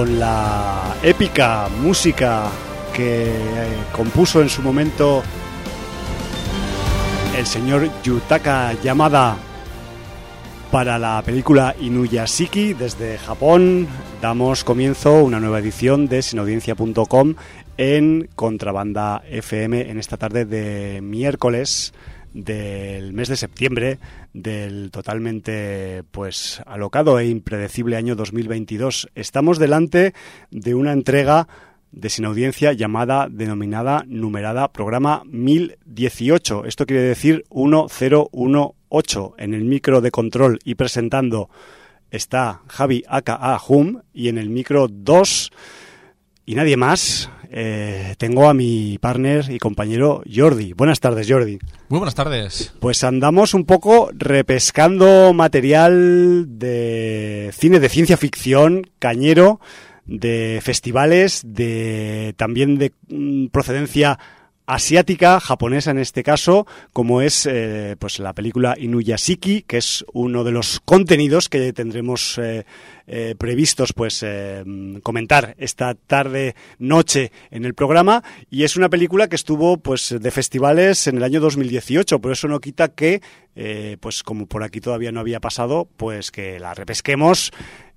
Con la épica música que eh, compuso en su momento el señor Yutaka Yamada para la película Inuyashiki desde Japón, damos comienzo a una nueva edición de sinaudiencia.com en Contrabanda FM en esta tarde de miércoles del mes de septiembre del totalmente pues alocado e impredecible año 2022. Estamos delante de una entrega de sin audiencia llamada, denominada, numerada, programa 1018. Esto quiere decir 1018. En el micro de control y presentando está Javi aka Hum y en el micro 2 y nadie más eh, tengo a mi partner y compañero Jordi. Buenas tardes, Jordi. Muy buenas tardes. Pues andamos un poco repescando material de cine de ciencia ficción, cañero, de festivales, de también de mm, procedencia asiática, japonesa en este caso, como es eh, pues la película Inuyashiki, que es uno de los contenidos que tendremos eh, eh, previstos pues comentar esta tarde noche en el programa. Y es una película que estuvo pues de festivales en el año 2018, pero eso no quita que pues como por aquí todavía no había pasado, pues que la repesquemos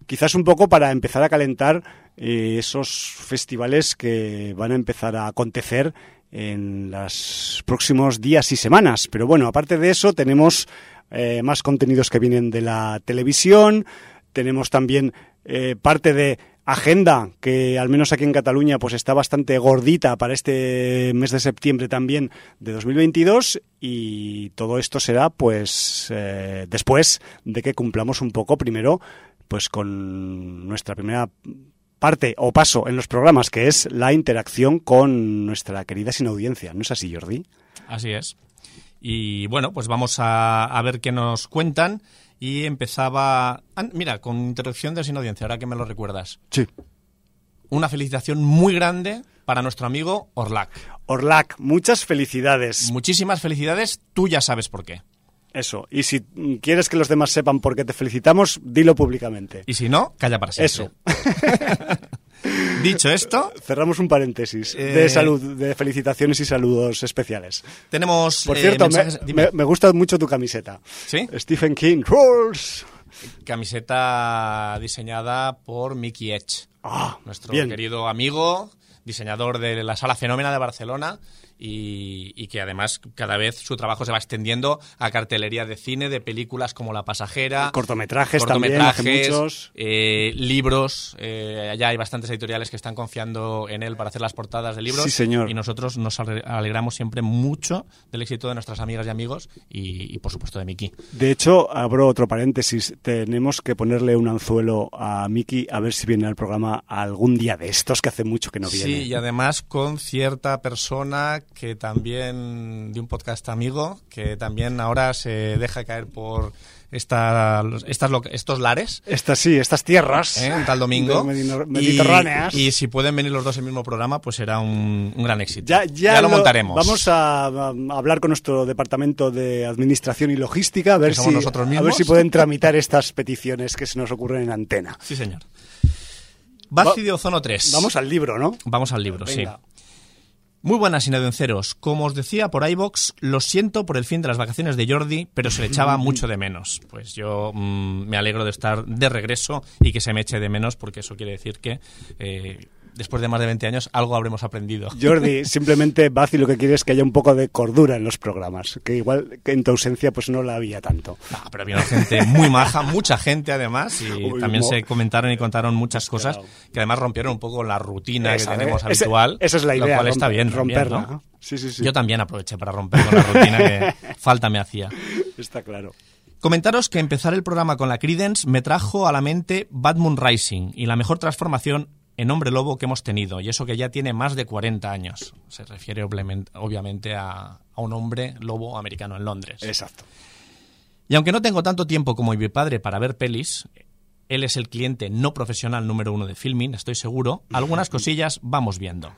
quizás un poco para empezar a calentar esos festivales que van a empezar a acontecer en los próximos días y semanas. Pero bueno, aparte de eso, tenemos eh, más contenidos que vienen de la televisión, tenemos también eh, parte de agenda que al menos aquí en Cataluña pues está bastante gordita para este mes de septiembre también de 2022 y todo esto será pues eh, después de que cumplamos un poco primero pues con nuestra primera parte o paso en los programas, que es la interacción con nuestra querida sin audiencia. ¿No es así, Jordi? Así es. Y bueno, pues vamos a, ver qué nos cuentan. Y empezaba. Mira, con interacción de sin audiencia, ahora que me lo recuerdas. Sí. Una felicitación muy grande para nuestro amigo Orlac. Orlac, muchas felicidades. Muchísimas felicidades, tú ya sabes por qué. Eso. Y si quieres que los demás sepan por qué te felicitamos, dilo públicamente. Y si no, calla para siempre. Eso. Dicho esto, cerramos un paréntesis de eh, salud, de felicitaciones y saludos especiales. Tenemos. Por cierto, eh, me, gusta mucho tu camiseta. Sí. Stephen King Rules. Camiseta diseñada por Mickey Edge, ah, nuestro querido amigo, diseñador de la Sala Fenómena de Barcelona y, que además cada vez su trabajo se va extendiendo a cartelería de cine, de películas como La Pasajera, cortometrajes, cortometrajes muchos. Eh, libros. Eh, allá hay bastantes editoriales que están confiando en él para hacer las portadas de libros. Sí, señor. Y nosotros nos alegramos siempre mucho del éxito de nuestras amigas y amigos y, por supuesto de Miki. De hecho, abro otro paréntesis. Tenemos que ponerle un anzuelo a Miki a ver si viene al programa algún día de estos que hace mucho que no viene. Sí, y además con cierta persona que también de un podcast amigo que también ahora se deja caer por esta, estas, estos lares. Estas sí, estas tierras. ¿eh? Un tal domingo. Mediterráneas. Y, si pueden venir los dos en el mismo programa, pues será un, gran éxito. Ya, ya, lo, montaremos. Vamos a, hablar con nuestro departamento de administración y logística a ver, si, a ver si pueden tramitar estas peticiones que se nos ocurren en antena. Sí, señor. Basti de Ozono 3. Vamos al libro, ¿no? Vamos al libro, sí. Muy buenas, inadenceros. Como os decía por iBox, lo siento por el fin de las vacaciones de Jordi, pero se le echaba mucho de menos. Pues yo mm, me alegro de estar de regreso y que se me eche de menos, porque eso quiere decir que eh, después de más de 20 años, algo habremos aprendido. Jordi, simplemente Bazi lo que quiere es que haya un poco de cordura en los programas, que igual que en tu ausencia pues no la había tanto. pero había gente muy maja, mucha gente además, y también se comentaron y contaron muchas cosas que además rompieron un poco la rutina que tenemos habitual. Esa es la idea. Lo cual está bien. Romperla. sí, sí, sí. Yo también aproveché para romper con la rutina que falta me hacía. Está claro. Comentaros que empezar el programa con la Credence me trajo a la mente Bad Moon Rising y la mejor transformación en hombre lobo que hemos tenido, y eso que ya tiene más de 40 años. Se refiere obviamente a, un hombre lobo americano en Londres. Exacto. Y aunque no tengo tanto tiempo como mi padre para ver pelis, él es el cliente no profesional número uno de filming, estoy seguro, algunas cosillas vamos viendo.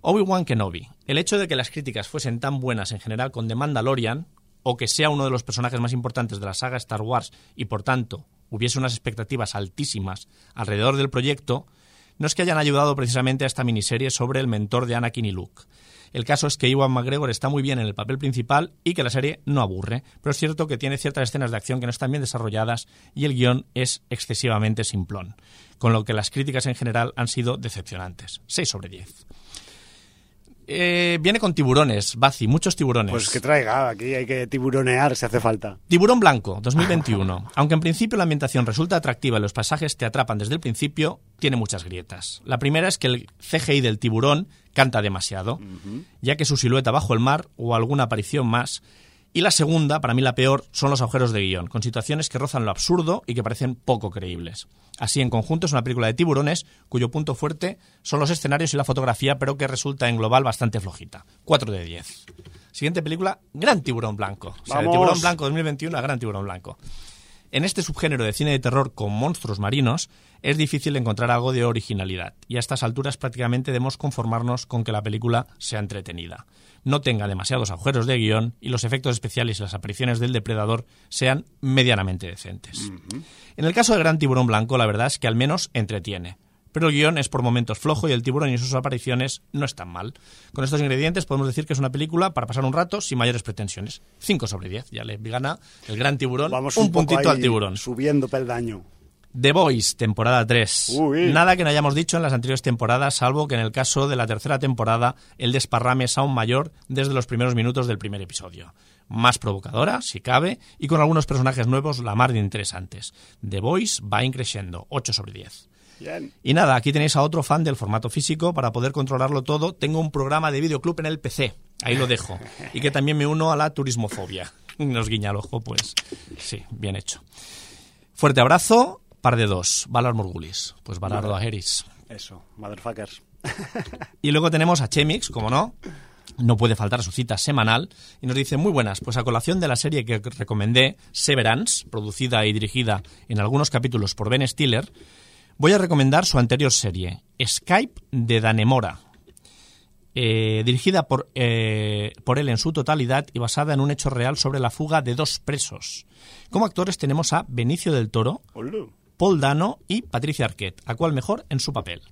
Obi-Wan Kenobi. El hecho de que las críticas fuesen tan buenas en general con The Mandalorian, o que sea uno de los personajes más importantes de la saga Star Wars y por tanto hubiese unas expectativas altísimas alrededor del proyecto, no es que hayan ayudado precisamente a esta miniserie sobre el mentor de Anakin y Luke. El caso es que Iwan McGregor está muy bien en el papel principal y que la serie no aburre, pero es cierto que tiene ciertas escenas de acción que no están bien desarrolladas y el guion es excesivamente simplón, con lo que las críticas en general han sido decepcionantes. 6 sobre 10. Eh, viene con tiburones, Bazi, muchos tiburones. Pues que traiga, aquí hay que tiburonear si hace falta. Tiburón Blanco, 2021. Aunque en principio la ambientación resulta atractiva y los pasajes te atrapan desde el principio, tiene muchas grietas. La primera es que el CGI del tiburón canta demasiado, ya que su silueta bajo el mar o alguna aparición más y la segunda, para mí la peor, son los agujeros de guion, con situaciones que rozan lo absurdo y que parecen poco creíbles. Así, en conjunto, es una película de tiburones cuyo punto fuerte son los escenarios y la fotografía, pero que resulta en global bastante flojita. 4 de 10. Siguiente película, Gran Tiburón Blanco. O sea, de. Tiburón Blanco 2021 a Gran Tiburón Blanco. En este subgénero de cine de terror con monstruos marinos es difícil encontrar algo de originalidad y a estas alturas prácticamente debemos conformarnos con que la película sea entretenida, no tenga demasiados agujeros de guion y los efectos especiales y las apariciones del depredador sean medianamente decentes. En el caso de Gran Tiburón Blanco la verdad es que al menos entretiene. Pero el guion es por momentos flojo y el tiburón y sus apariciones no están mal. Con estos ingredientes podemos decir que es una película para pasar un rato sin mayores pretensiones. 5 sobre 10. Ya le gana el gran tiburón Vamos un, un, puntito al tiburón. Subiendo peldaño. The Boys, temporada 3. Uy. Nada que no hayamos dicho en las anteriores temporadas, salvo que en el caso de la tercera temporada el desparrame es aún mayor desde los primeros minutos del primer episodio. Más provocadora, si cabe, y con algunos personajes nuevos la mar de interesantes. The Boys va increciendo, 8 sobre 10. Bien. Y nada, aquí tenéis a otro fan del formato físico. Para poder controlarlo todo, tengo un programa de videoclub en el PC. Ahí lo dejo. Y que también me uno a la turismofobia. Nos guiña el ojo, pues sí, bien hecho. Fuerte abrazo, par de dos. Valar Morgulis. Pues Valardo Ageris. Eso, motherfuckers. Y luego tenemos a Chemix, como no. No puede faltar su cita semanal. Y nos dice, muy buenas, pues a colación de la serie que recomendé, Severance, producida y dirigida en algunos capítulos por Ben Stiller, voy a recomendar su anterior serie, Skype de Danemora. eh, dirigida por, eh, por él en su totalidad y basada en un hecho real sobre la fuga de dos presos. Como actores tenemos a Benicio del Toro, Hola. Paul Dano y Patricia Arquette, a cual mejor en su papel.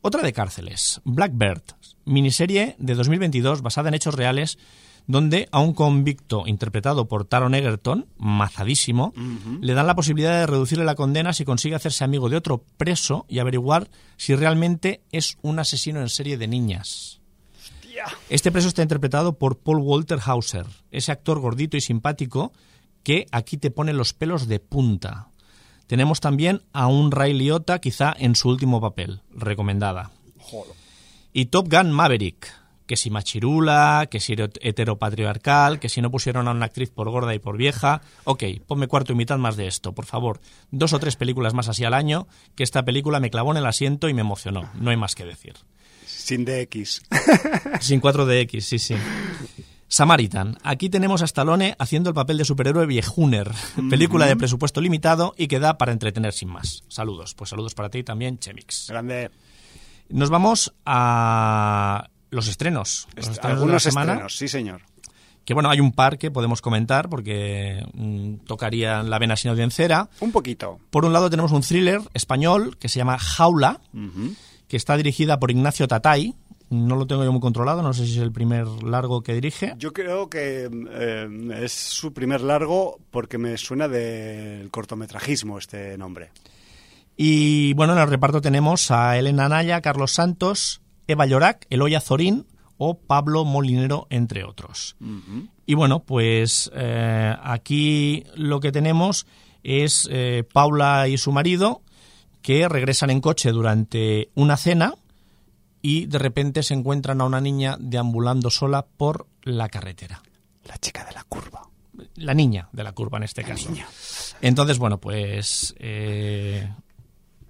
Otra de cárceles, Blackbird, miniserie de 2022 basada en hechos reales donde a un convicto interpretado por Taron Egerton, mazadísimo, le dan la posibilidad de reducirle la condena si consigue hacerse amigo de otro preso y averiguar si realmente es un asesino en serie de niñas. Este preso está interpretado por Paul Walter Hauser, ese actor gordito y simpático que aquí te pone los pelos de punta. Tenemos también a un Ray Liotta, quizá en su último papel, recomendada. Joder. Y Top Gun Maverick, que si machirula, que si heteropatriarcal, que si no pusieron a una actriz por gorda y por vieja. Ok, ponme cuarto y mitad más de esto, por favor. Dos o tres películas más así al año, que esta película me clavó en el asiento y me emocionó. No hay más que decir. Sin DX. Sin 4DX, sí, sí. Samaritan. Aquí tenemos a Stallone haciendo el papel de superhéroe viejuner. Película de presupuesto limitado y que da para entretener sin más. Saludos. Pues saludos para ti también, Chemix. Grande. Nos vamos a los estrenos. Los estrenos de la Algunos semana. estrenos, sí, señor. Que bueno, hay un par que podemos comentar porque mm, tocarían la vena sin audiencera. Un poquito. Por un lado tenemos un thriller español que se llama Jaula, que está dirigida por Ignacio Tatay. No lo tengo yo muy controlado, no sé si es el primer largo que dirige. Yo creo que eh, es su primer largo porque me suena del cortometrajismo este nombre. Y bueno, en el reparto tenemos a Elena Anaya, Carlos Santos, Eva Llorac, Eloy Azorín o Pablo Molinero, entre otros. Y bueno, pues eh, aquí lo que tenemos es eh, Paula y su marido que regresan en coche durante una cena y de repente se encuentran a una niña deambulando sola por la carretera. La chica de la curva. La niña de la curva en este caso. niña. Entonces, bueno, pues eh,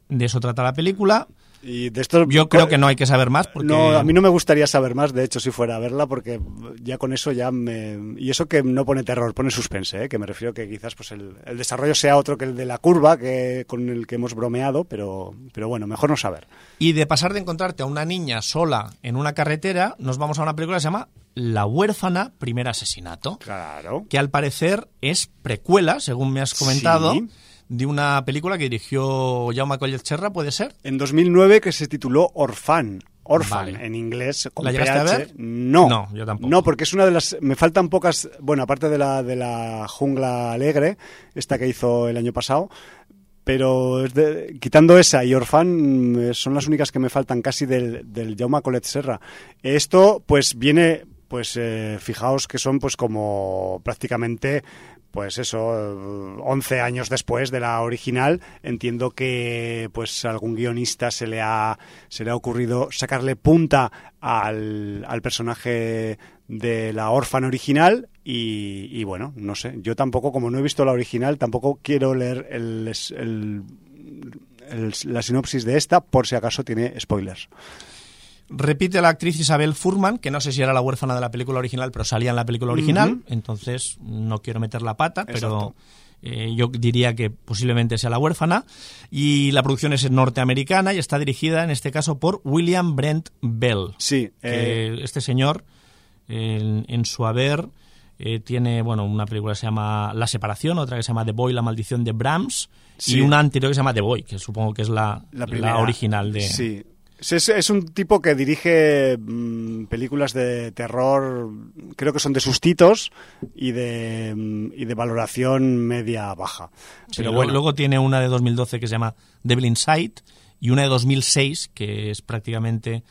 de eso trata la película. Y de esto Yo creo que no hay que saber más porque No, a mí no me gustaría saber más, de hecho, si fuera a verla, porque ya con eso ya me... Y eso que no pone terror, pone suspense, ¿eh? que me refiero que quizás pues el, el desarrollo sea otro que el de la curva, que con el que hemos bromeado, pero, pero bueno, mejor no saber. Y de pasar de encontrarte a una niña sola en una carretera, nos vamos a una película que se llama La huérfana, primer asesinato, Claro. que al parecer es precuela, según me has comentado, Sí. De una película que dirigió Jaume Collet-Serra, ¿puede ser? En 2009 que se tituló. Orphan, Vale. en inglés. Con ¿La llegaste a ver? No. No, yo tampoco. No, porque es una de las... Me faltan pocas... Bueno, aparte de la, de la Jungla Alegre, esta que hizo el año pasado, pero es de- quitando esa y Orphan mm, son las únicas que me faltan casi del, del Jaume Colet Serra. Esto pues viene, pues eh, fijaos que son pues como prácticamente pues eso, eh, 11 años después de la original, entiendo que pues a algún guionista se le ha se le ha ocurrido sacarle punta al, al personaje de la órfana original y, y bueno, no sé, yo tampoco, como no he visto la original, tampoco quiero leer el- el- la sinopsis de esta por si acaso tiene spoilers. Repite la actriz Isabel Furman, que no sé si era la huérfana de la película original, pero salía en la película original, entonces no quiero meter la pata, pero eh, yo diría que posiblemente sea la huérfana. Y la producción es norteamericana y está dirigida en este caso por William Brent Bell. Sí, eh, que este señor, en, en su haber, eh, tiene bueno una película que se llama La Separación, otra que se llama The Boy, La Maldición de Brahms, Sí. y una anterior que se llama The Boy, que supongo que es la, la, la original de... Sí. Es, es un tipo que dirige mm, películas de terror, creo que son de sustitos y de, mm, y de valoración media-baja. Sí, Pero luego- bueno, Luego tiene una de 2012 que se llama Devil Inside y una de 2006 que es prácticamente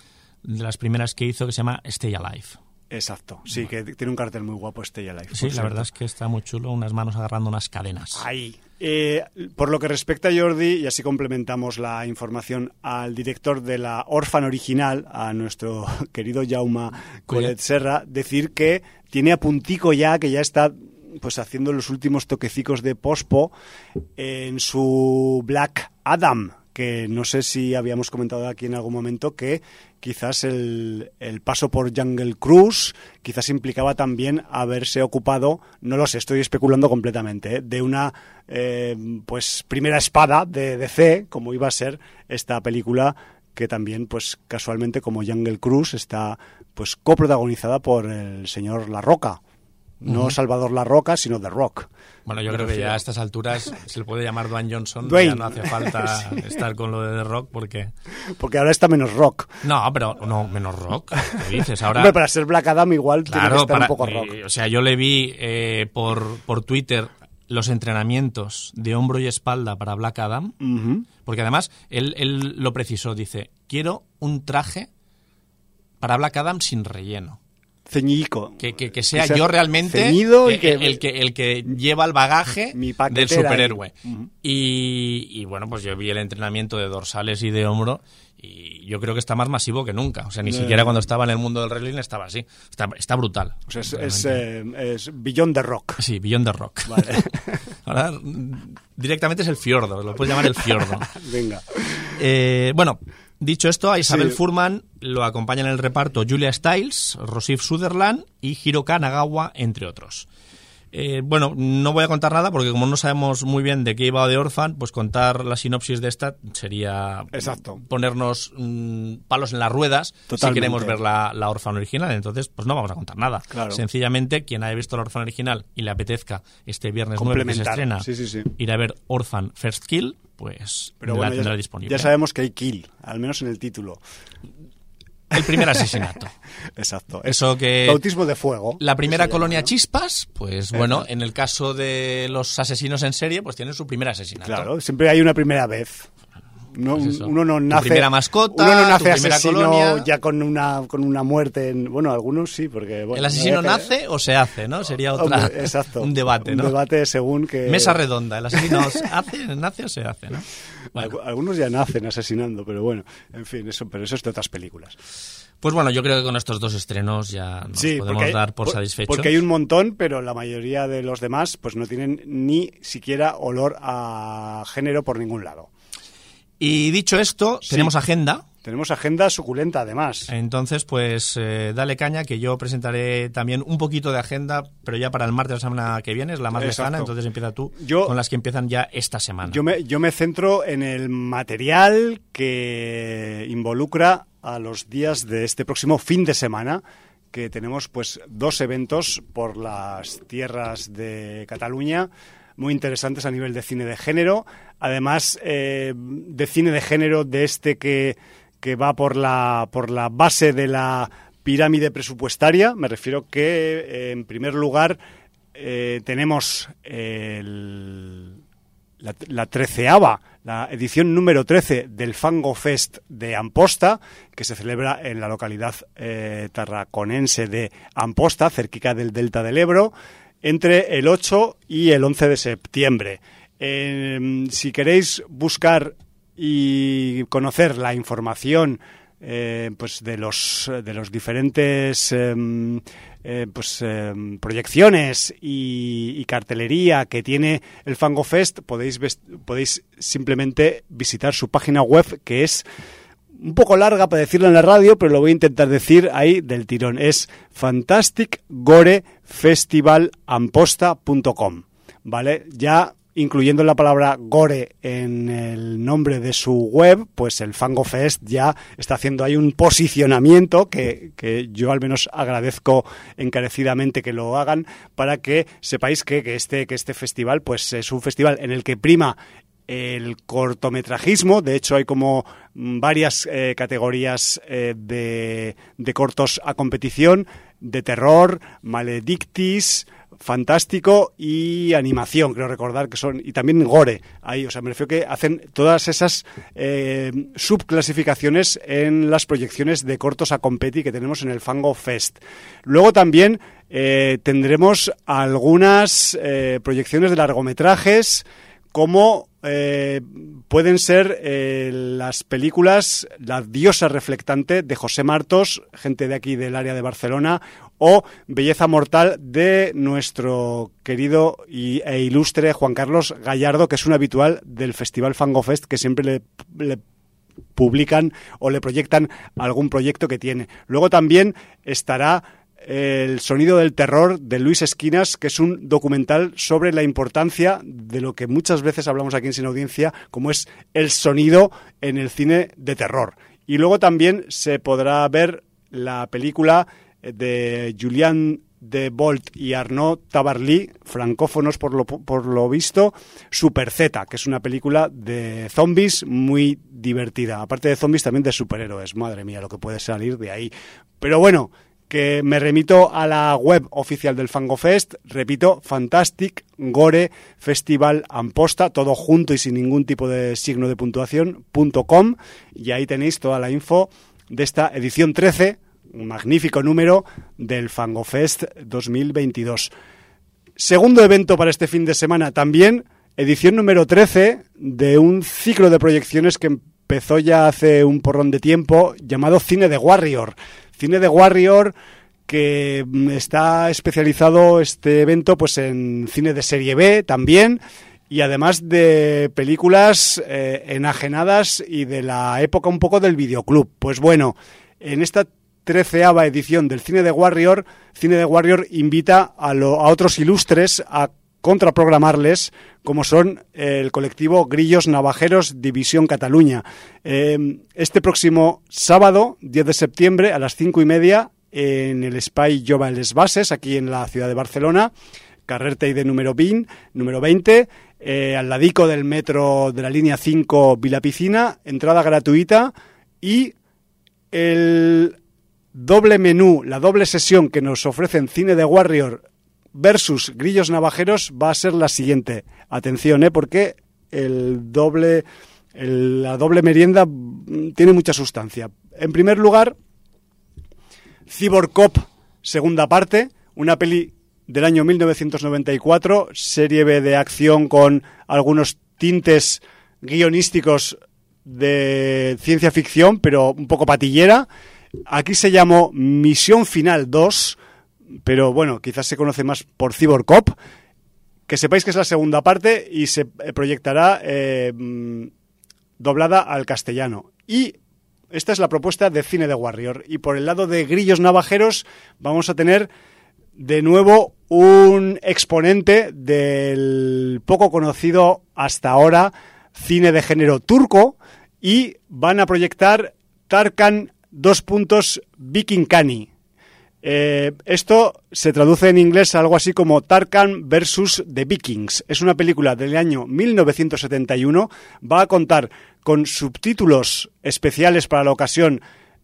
de las primeras que hizo que se llama Stay Alive. exacto. Sí, que tiene un cartel muy guapo ya Life. Sí, la verdad es que está muy chulo, unas manos agarrando unas cadenas. Ahí. Eh, por lo que respecta a Jordi, y así complementamos la información al director de la Orphan original, a nuestro querido Jaume Colet Serra, decir que tiene a puntico ya, que ya está pues haciendo los últimos toquecicos de pospo en su Black Adam, que no sé si habíamos comentado aquí en algún momento que quizás el, el paso por Jungle Cruise quizás implicaba también haberse ocupado, no lo sé, estoy especulando completamente, ¿eh? de una eh, pues primera espada de DC, como iba a ser esta película que también pues casualmente como Jungle Cruise está pues coprotagonizada por el señor La Roca. No Salvador La Roca, sino The Rock. Bueno, yo creo que ya a estas alturas se le puede llamar Dwayne Johnson, Dwayne. ya no hace falta estar con lo de The Rock porque... Porque ahora está menos rock. No, pero no, menos rock, ¿qué dices? Ahora... Hombre, para ser Black Adam igual tiene que estar para, un poco rock. eh, o sea, yo le vi eh, por, por Twitter los entrenamientos de hombro y espalda para Black Adam, porque además él, él lo precisó, dice, quiero un traje para Black Adam sin relleno. Ceñico. Que, que- que sea Que sea yo realmente ceñido y que- el, que, el que lleva el bagaje Mi del superhéroe. y, y bueno, pues yo vi el entrenamiento de dorsales y de hombro y yo creo que está más masivo que nunca. O sea, ni Eh. siquiera cuando estaba en el mundo del wrestling estaba así. Está, está brutal. O sea, es, es, eh, es Beyond the Rock. Sí, Beyond the Rock. Vale. Ahora mm, directamente es el fiordo, lo puedes llamar el fiordo. Venga. Eh, bueno, dicho esto, a Isabel Sí. Furman lo acompañan en el reparto Julia Stiles, Rosif Sutherland y Hiroka Nagawa, entre otros. Eh, bueno, no voy a contar nada porque como no sabemos muy bien de qué iba The Orphan, pues contar la sinopsis de esta sería Exacto. ponernos mm, palos en las ruedas si queremos ver la, la Orphan original. Entonces, pues no vamos a contar nada. Claro. Sencillamente, quien haya visto la Orphan original y le apetezca este viernes 9 que se estrena Sí, sí, sí. ir a ver Orphan First Kill, pues Pero la bueno, tendrá ya, disponible. ya sabemos que hay kill, al menos en el título. El primer asesinato. Exacto. Es Eso que bautismo de fuego. la primera colonia llama, ¿no? chispas, pues bueno, en el caso de los asesinos en serie, pues tienen su primer asesinato. Claro, siempre hay una primera vez. No, Pues uno no Tu nace. primera mascota, uno no tu nace asesino colonia. ya con una, con una muerte. En, bueno, algunos sí, porque. Bueno, ¿El asesino nace o se hace, no? Sería otra Hombre, exacto. un debate, ¿no? Un debate según que. Mesa redonda, ¿el asesino hace, nace o se hace, no? Bueno, Algunos ya nacen asesinando, pero bueno, en fin, eso, pero eso es de otras películas. pues bueno, yo creo que con estos dos estrenos ya nos Sí, podemos hay- dar por, por- satisfechos. Porque hay un montón, pero la mayoría de los demás pues no tienen ni siquiera olor a género por ningún lado. Y dicho esto, Sí. tenemos agenda. Tenemos agenda suculenta además. Entonces, pues eh, dale caña, que yo presentaré también un poquito de agenda, pero ya para el martes de la semana que viene, es la más Exacto. lejana, entonces empieza tú Yo- con las que empiezan ya esta semana. Yo me, yo me centro en el material que involucra a los días de este próximo fin de semana, que tenemos pues dos eventos por las tierras de Cataluña muy interesantes a nivel de cine de género. Además, eh, de cine de género de este que, que va por la, por la base de la pirámide presupuestaria. Me refiero que, eh, en primer lugar, eh, tenemos el, la, la treceava, la edición número 13 del Fango Fest de Amposta, que se celebra en la localidad tarraconense de Amposta, cerquica del Delta del Ebro, entre el 8 y el 11 de septiembre. Eh, si queréis buscar y conocer la información eh, pues de los de los diferentes eh, eh, pues em, proyecciones y, y, cartelería que tiene el Fango Fest podéis podéis simplemente visitar su página web que es un poco larga para decirlo en la radio, pero lo voy a intentar decir ahí del tirón. Es fantasticgorefestivalamposta.com. ¿Vale? Ya incluyendo la palabra gore en el nombre de su web, pues el Fango Fest ya está haciendo ahí un posicionamiento que, que yo al menos agradezco encarecidamente que lo hagan para que sepáis que, que, este, que este festival pues es un festival en el que prima el cortometrajismo, de hecho hay como varias eh, categorías eh, de, de cortos a competición, de terror, maledictis, fantástico y animación, creo recordar que son, y también gore, ahí, o sea, me refiero que hacen todas esas eh, subclasificaciones en las proyecciones de cortos a competi que tenemos en el Fango Fest. Luego también tendremos algunas proyecciones de largometrajes, como eh, pueden ser eh, las películas La diosa reflectante de José Martos, gente de aquí del área de Barcelona, o Belleza mortal de nuestro querido y, e ilustre Juan Carlos Gallardo, que es un habitual del Festival Fango Fest, que siempre le, le publican o le proyectan algún proyecto que tiene. Luego también estará el sonido del terror de Luis Esquinas, que es un documental sobre la importancia de lo que muchas veces hablamos aquí en Sin Audiencia, como es el sonido en el cine de terror. Y luego también se podrá ver la película de Julian de Bolt y Arnaud Tabarly, francófonos por lo, por lo visto, Super Z, que es una película de zombies muy divertida. Aparte de zombies, también de superhéroes. Madre mía, lo que puede salir de ahí. Pero bueno, que me remito a la web oficial del Fango Fest, repito, Fantastic Gore Festival Amposta, todo junto y sin ningún tipo de signo de puntuación, .com, y ahí tenéis toda la info de esta edición 13, un magnífico número del Fango Fest 2022. Segundo evento para este fin de semana también, edición número 13 de un ciclo de proyecciones que empezó ya hace un porrón de tiempo, llamado Cine de Warrior. Cine de Warrior que está especializado este evento pues en cine de serie B también y además de películas eh, enajenadas y de la época un poco del videoclub. Pues bueno, en esta treceava edición del Cine de Warrior, Cine de Warrior invita a, lo, a otros ilustres a contraprogramarles, como son el colectivo Grillos Navajeros División Cataluña. Eh, este próximo sábado, 10 de septiembre, a las cinco y media, en el Spy Jova Les Bases, aquí en la ciudad de Barcelona, carrer de número 20, número 20 eh, al ladico del metro de la línea 5 Vilapicina, entrada gratuita y el doble menú, la doble sesión que nos ofrecen Cine de Warrior versus Grillos Navajeros va a ser la siguiente. Atención, ¿eh? porque el doble, la doble merienda tiene mucha sustancia. En primer lugar, Cyborg Cop, segunda parte, una peli del año 1994, serie B de acción con algunos tintes guionísticos de ciencia ficción, pero un poco patillera. Aquí se llamó Misión Final 2, pero bueno, quizás se conoce más por Cyborg Cop. Que sepáis que es la segunda parte y se proyectará eh, doblada al castellano. Y esta es la propuesta de cine de Warrior. Y por el lado de Grillos Navajeros vamos a tener de nuevo un exponente del poco conocido hasta ahora cine de género turco y van a proyectar Tarkan dos puntos Viking. Eh, esto se traduce en inglés a algo así como Tarkan versus The Vikings. Es una película del año 1971. Va a contar con subtítulos especiales para la ocasión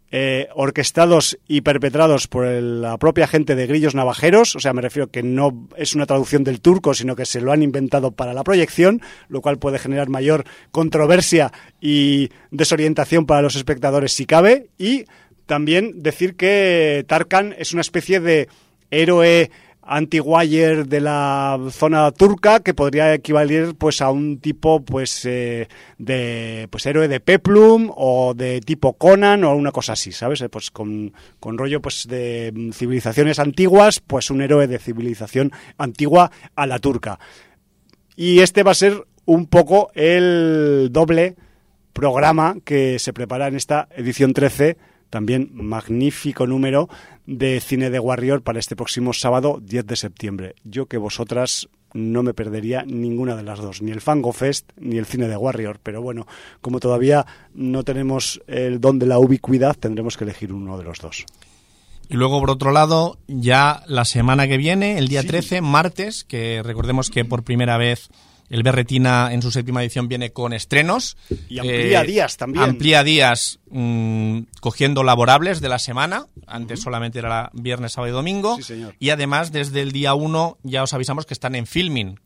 eh, orquestados y perpetrados por la propia gente de Grillos Navajeros, o sea, me refiero que no es una traducción del turco, sino que se lo han inventado para la proyección, lo cual puede generar mayor controversia y desorientación para los espectadores si cabe, y también decir que Tarkan es una especie de héroe anti-wire de la zona turca que podría equivaler pues a un tipo pues eh, de pues héroe de peplum o de tipo Conan o una cosa así sabes Eh, pues con, con rollo pues de civilizaciones antiguas pues un héroe de civilización antigua a la turca. Y este va a ser un poco el doble programa que se prepara en esta edición 13, también magnífico número de cine de Warrior para este próximo sábado 10 de septiembre. Yo que vosotras no me perdería ninguna de las dos, ni el Fango Fest ni el cine de Warrior, pero bueno, como todavía no tenemos el don de la ubicuidad, tendremos que elegir uno de los dos. Y luego, por otro lado, ya la semana que viene, el día Sí. 13, martes, que recordemos que por primera vez el Berretina en su séptima edición viene con estrenos. Eh, Y amplía días también. Amplía días mm, cogiendo laborables de la semana. Antes solamente era viernes, sábado y domingo. Sí, señor. Y además, desde el día 1 ya os avisamos que están en filming.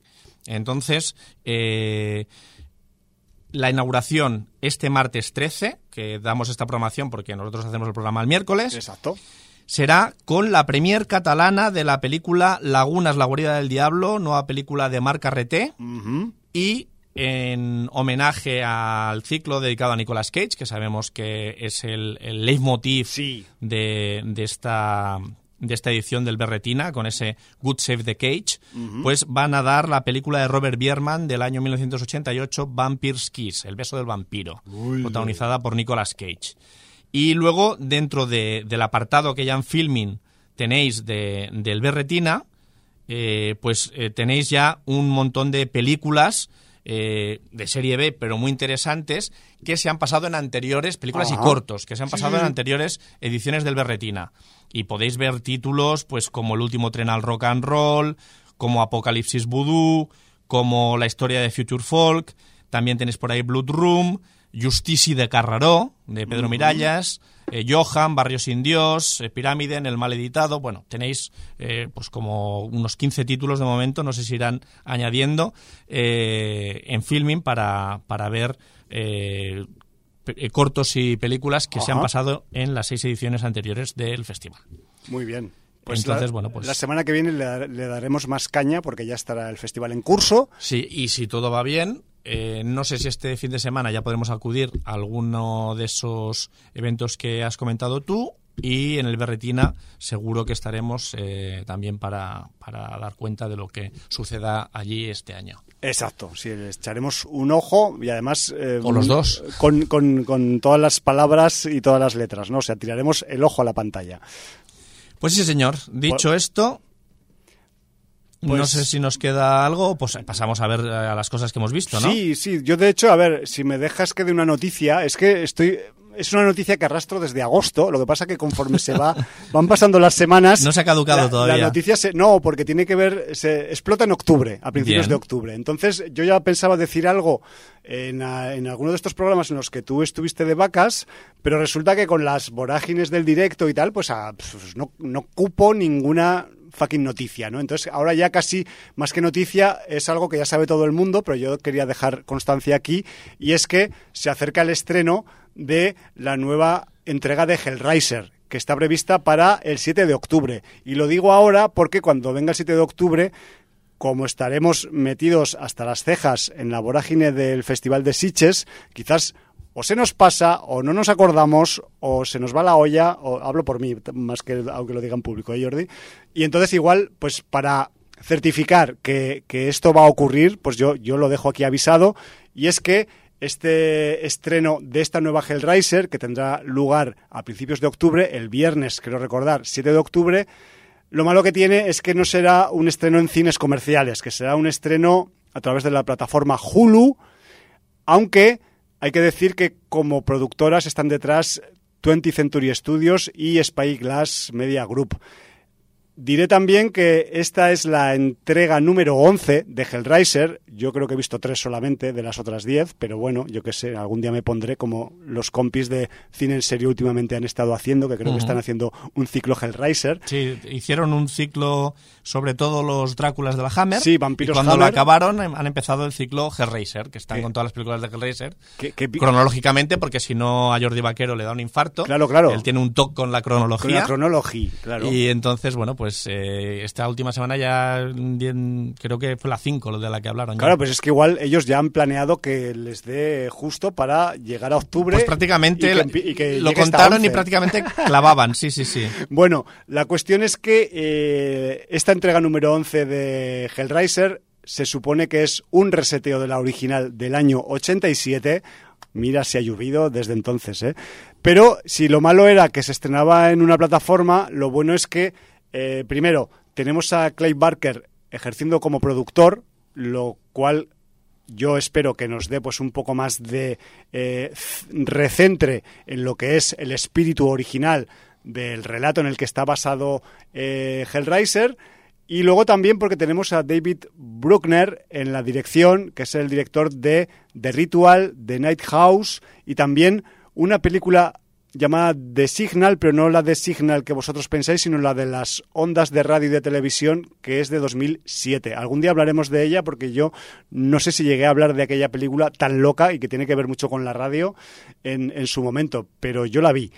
Entonces, eh, la inauguración este martes 13, que damos esta programación porque nosotros hacemos el programa el miércoles, Exacto. Será con la premier catalana de la película Lagunas, la guarida del diablo, nueva película de Marc Carreté, y en homenaje al ciclo dedicado a Nicolas Cage, que sabemos que es el, el leitmotiv Sí. de, de esta de esta edición del Berretina con ese Good Save the Cage, pues van a dar la película de Robert Bierman del año 1988, Vampire's Kiss, El beso del vampiro, protagonizada por Nicolas Cage. Y luego, dentro de- del apartado que ya en filming tenéis de, del Berretina, eh, pues eh, tenéis ya un montón de películas eh, de serie B, pero muy interesantes, que se han pasado en anteriores, películas y cortos, que se han pasado sí, en anteriores ediciones del Berretina. Y podéis ver títulos, pues como El último tren al rock and roll, como Apocalipsis Voodoo, como La historia de Future Folk, también tenéis por ahí Blood Room, Justici de Carraró, de Pedro Mirallas, eh, Johan, Barrio sin Dios, eh, Pirámide, El mal editado. Bueno, tenéis eh, pues como unos 15 títulos de momento, no sé si irán añadiendo eh, en filming para, para ver cortos y películas que se han pasado en las seis ediciones anteriores del festival. Muy bien. Pues Entonces, la, bueno, pues- la semana que viene le, le daremos más caña porque ya estará el festival en curso. Sí, y si todo va bien, eh, no sé si este fin de semana ya podremos acudir a alguno de esos eventos que has comentado tú. Y en el Berretina seguro que estaremos eh, también para, para dar cuenta de lo que suceda allí este año. Exacto, sí, echaremos un ojo y además... eh, O los dos. Con, con- con todas las palabras y todas las letras, ¿no? O sea, tiraremos el ojo a la pantalla. Pues sí, señor. Dicho esto, no Pues- sé si nos queda algo, pues pasamos a ver eh, a las cosas que hemos visto, ¿no? Sí, sí, yo de hecho, a ver, si me dejas que de una noticia, es que estoy... Es una noticia que arrastro desde agosto, lo que pasa que conforme se va, van pasando las semanas... No se ha caducado la- todavía. La noticia se, no, porque tiene que ver, se explota en octubre, a principios Bien. de octubre. Entonces, yo ya pensaba decir algo en, en alguno de estos programas en los que tú estuviste de vacas, pero resulta que con las vorágines del directo y tal, pues, a- pues no, no cupo ninguna fucking noticia, ¿no? Entonces, ahora ya casi más que noticia es algo que ya sabe todo el mundo, pero yo quería dejar constancia aquí, y es que se acerca el estreno de la nueva entrega de Hellraiser, que está prevista para el 7 de octubre. Y lo digo ahora porque cuando venga el 7 de octubre, como estaremos metidos hasta las cejas en la vorágine del Festival de Sitges, quizás o se nos pasa, o no nos acordamos, o se nos va la olla, o hablo por mí, más que aunque lo diga en público, ¿eh, Jordi? Y entonces igual, pues para certificar que, que esto va a ocurrir, pues yo, yo lo dejo aquí avisado, y es que este estreno de esta nueva Hellraiser, que tendrá lugar a principios de octubre, el viernes, creo recordar, 7 de octubre, lo malo que tiene es que no será un estreno en cines comerciales, que será un estreno a través de la plataforma Hulu, aunque hay que decir que como productoras están detrás 20th Century Studios y Spyglass Media Group. Diré también que esta es la entrega número 11 de Hellraiser. Yo creo que he visto tres solamente de las otras 10, pero bueno, yo qué sé, algún día me pondré como los compis de cine en serio últimamente han estado haciendo, que creo que están haciendo un ciclo Hellraiser. Sí, hicieron un ciclo sobre todo los Dráculas de la Hammer. Sí, vampiros y cuando Hammer. lo acabaron em, han empezado el ciclo Hellraiser, que están con todas las películas de Hellraiser. Que- que- Cronológicamente, porque si no a Jordi Vaquero le da un infarto. Claro, claro. Él tiene un toque con la Con cronología. la cronología, claro. Y entonces, bueno, pues eh, esta última semana ya bien, creo que fue la 5 lo de la que hablaron. ya. Claro, pues es que igual ellos ya han planeado que les dé justo para llegar a octubre. Pues prácticamente y que empi- y que lo contaron y 11. prácticamente clavaban, sí, sí, sí. Bueno, la cuestión es que eh, esta entrega número 11 de Hellraiser se supone que es un reseteo de la original del año 87. Mira si ha llovido desde entonces, ¿eh? Pero si lo malo era que se estrenaba en una plataforma, lo bueno es que, eh, primero, tenemos a Clay Barker ejerciendo como productor, lo cual yo espero que nos dé pues un poco más de eh, recentre en lo que es el espíritu original del relato en el que está basado eh, Hellraiser. Y luego también porque tenemos a David Bruckner en la dirección, que es el director de The Ritual, The Night House y también una película llamada The Signal, pero no la de Signal que vosotros pensáis, sino la de las ondas de radio y de televisión, que es de 2007. Algún día hablaremos de ella porque yo no sé si llegué a hablar de aquella película tan loca y que tiene que ver mucho con la radio en, en su momento, pero yo la vi.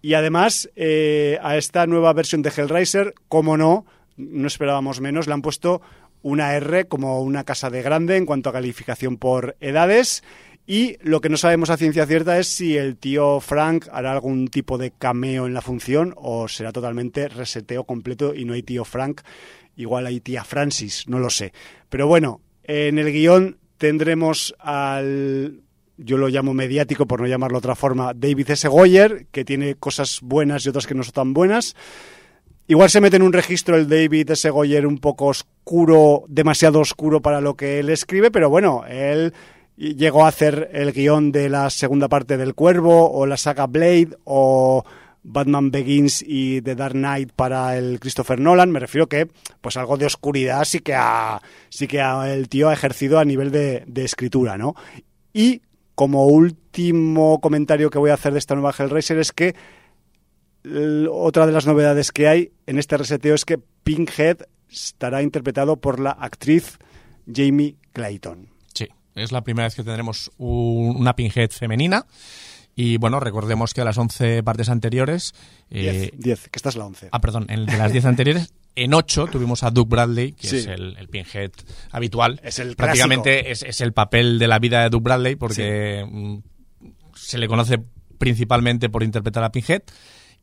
Y además, eh, a esta nueva versión de Hellraiser, como no, no esperábamos menos, le han puesto una R como una casa de grande en cuanto a calificación por edades. Y lo que no sabemos a ciencia cierta es si el tío Frank hará algún tipo de cameo en la función o será totalmente reseteo completo y no hay tío Frank. Igual hay tía Francis, no lo sé. Pero bueno, en el guion tendremos al yo lo llamo mediático por no llamarlo de otra forma, David S. Goyer, que tiene cosas buenas y otras que no son tan buenas. Igual se mete en un registro el David S. Goyer un poco oscuro, demasiado oscuro para lo que él escribe, pero bueno, él llegó a hacer el guion de la segunda parte del Cuervo o la saga Blade o Batman Begins y The Dark Knight para el Christopher Nolan. Me refiero que, pues algo de oscuridad sí que ha, sí que ha- el tío ha ejercido a nivel de, de escritura, ¿no? Y como último comentario que voy a hacer de esta nueva Hellraiser es que otra de las novedades que hay en este reseteo es que Pinkhead estará interpretado por la actriz Jamie Clayton. Es la primera vez que tendremos un- una Pinhead femenina. Y bueno, recordemos que a las 11 partes anteriores. eh, 10, 10, que esta es la 11. ah, perdón, en de las 10 anteriores, en 8 tuvimos a Doug Bradley, que Sí. es el, el Pinhead habitual. Es el Prácticamente es, es el papel de la vida de Doug Bradley, porque mm, se le conoce principalmente por interpretar a Pinhead.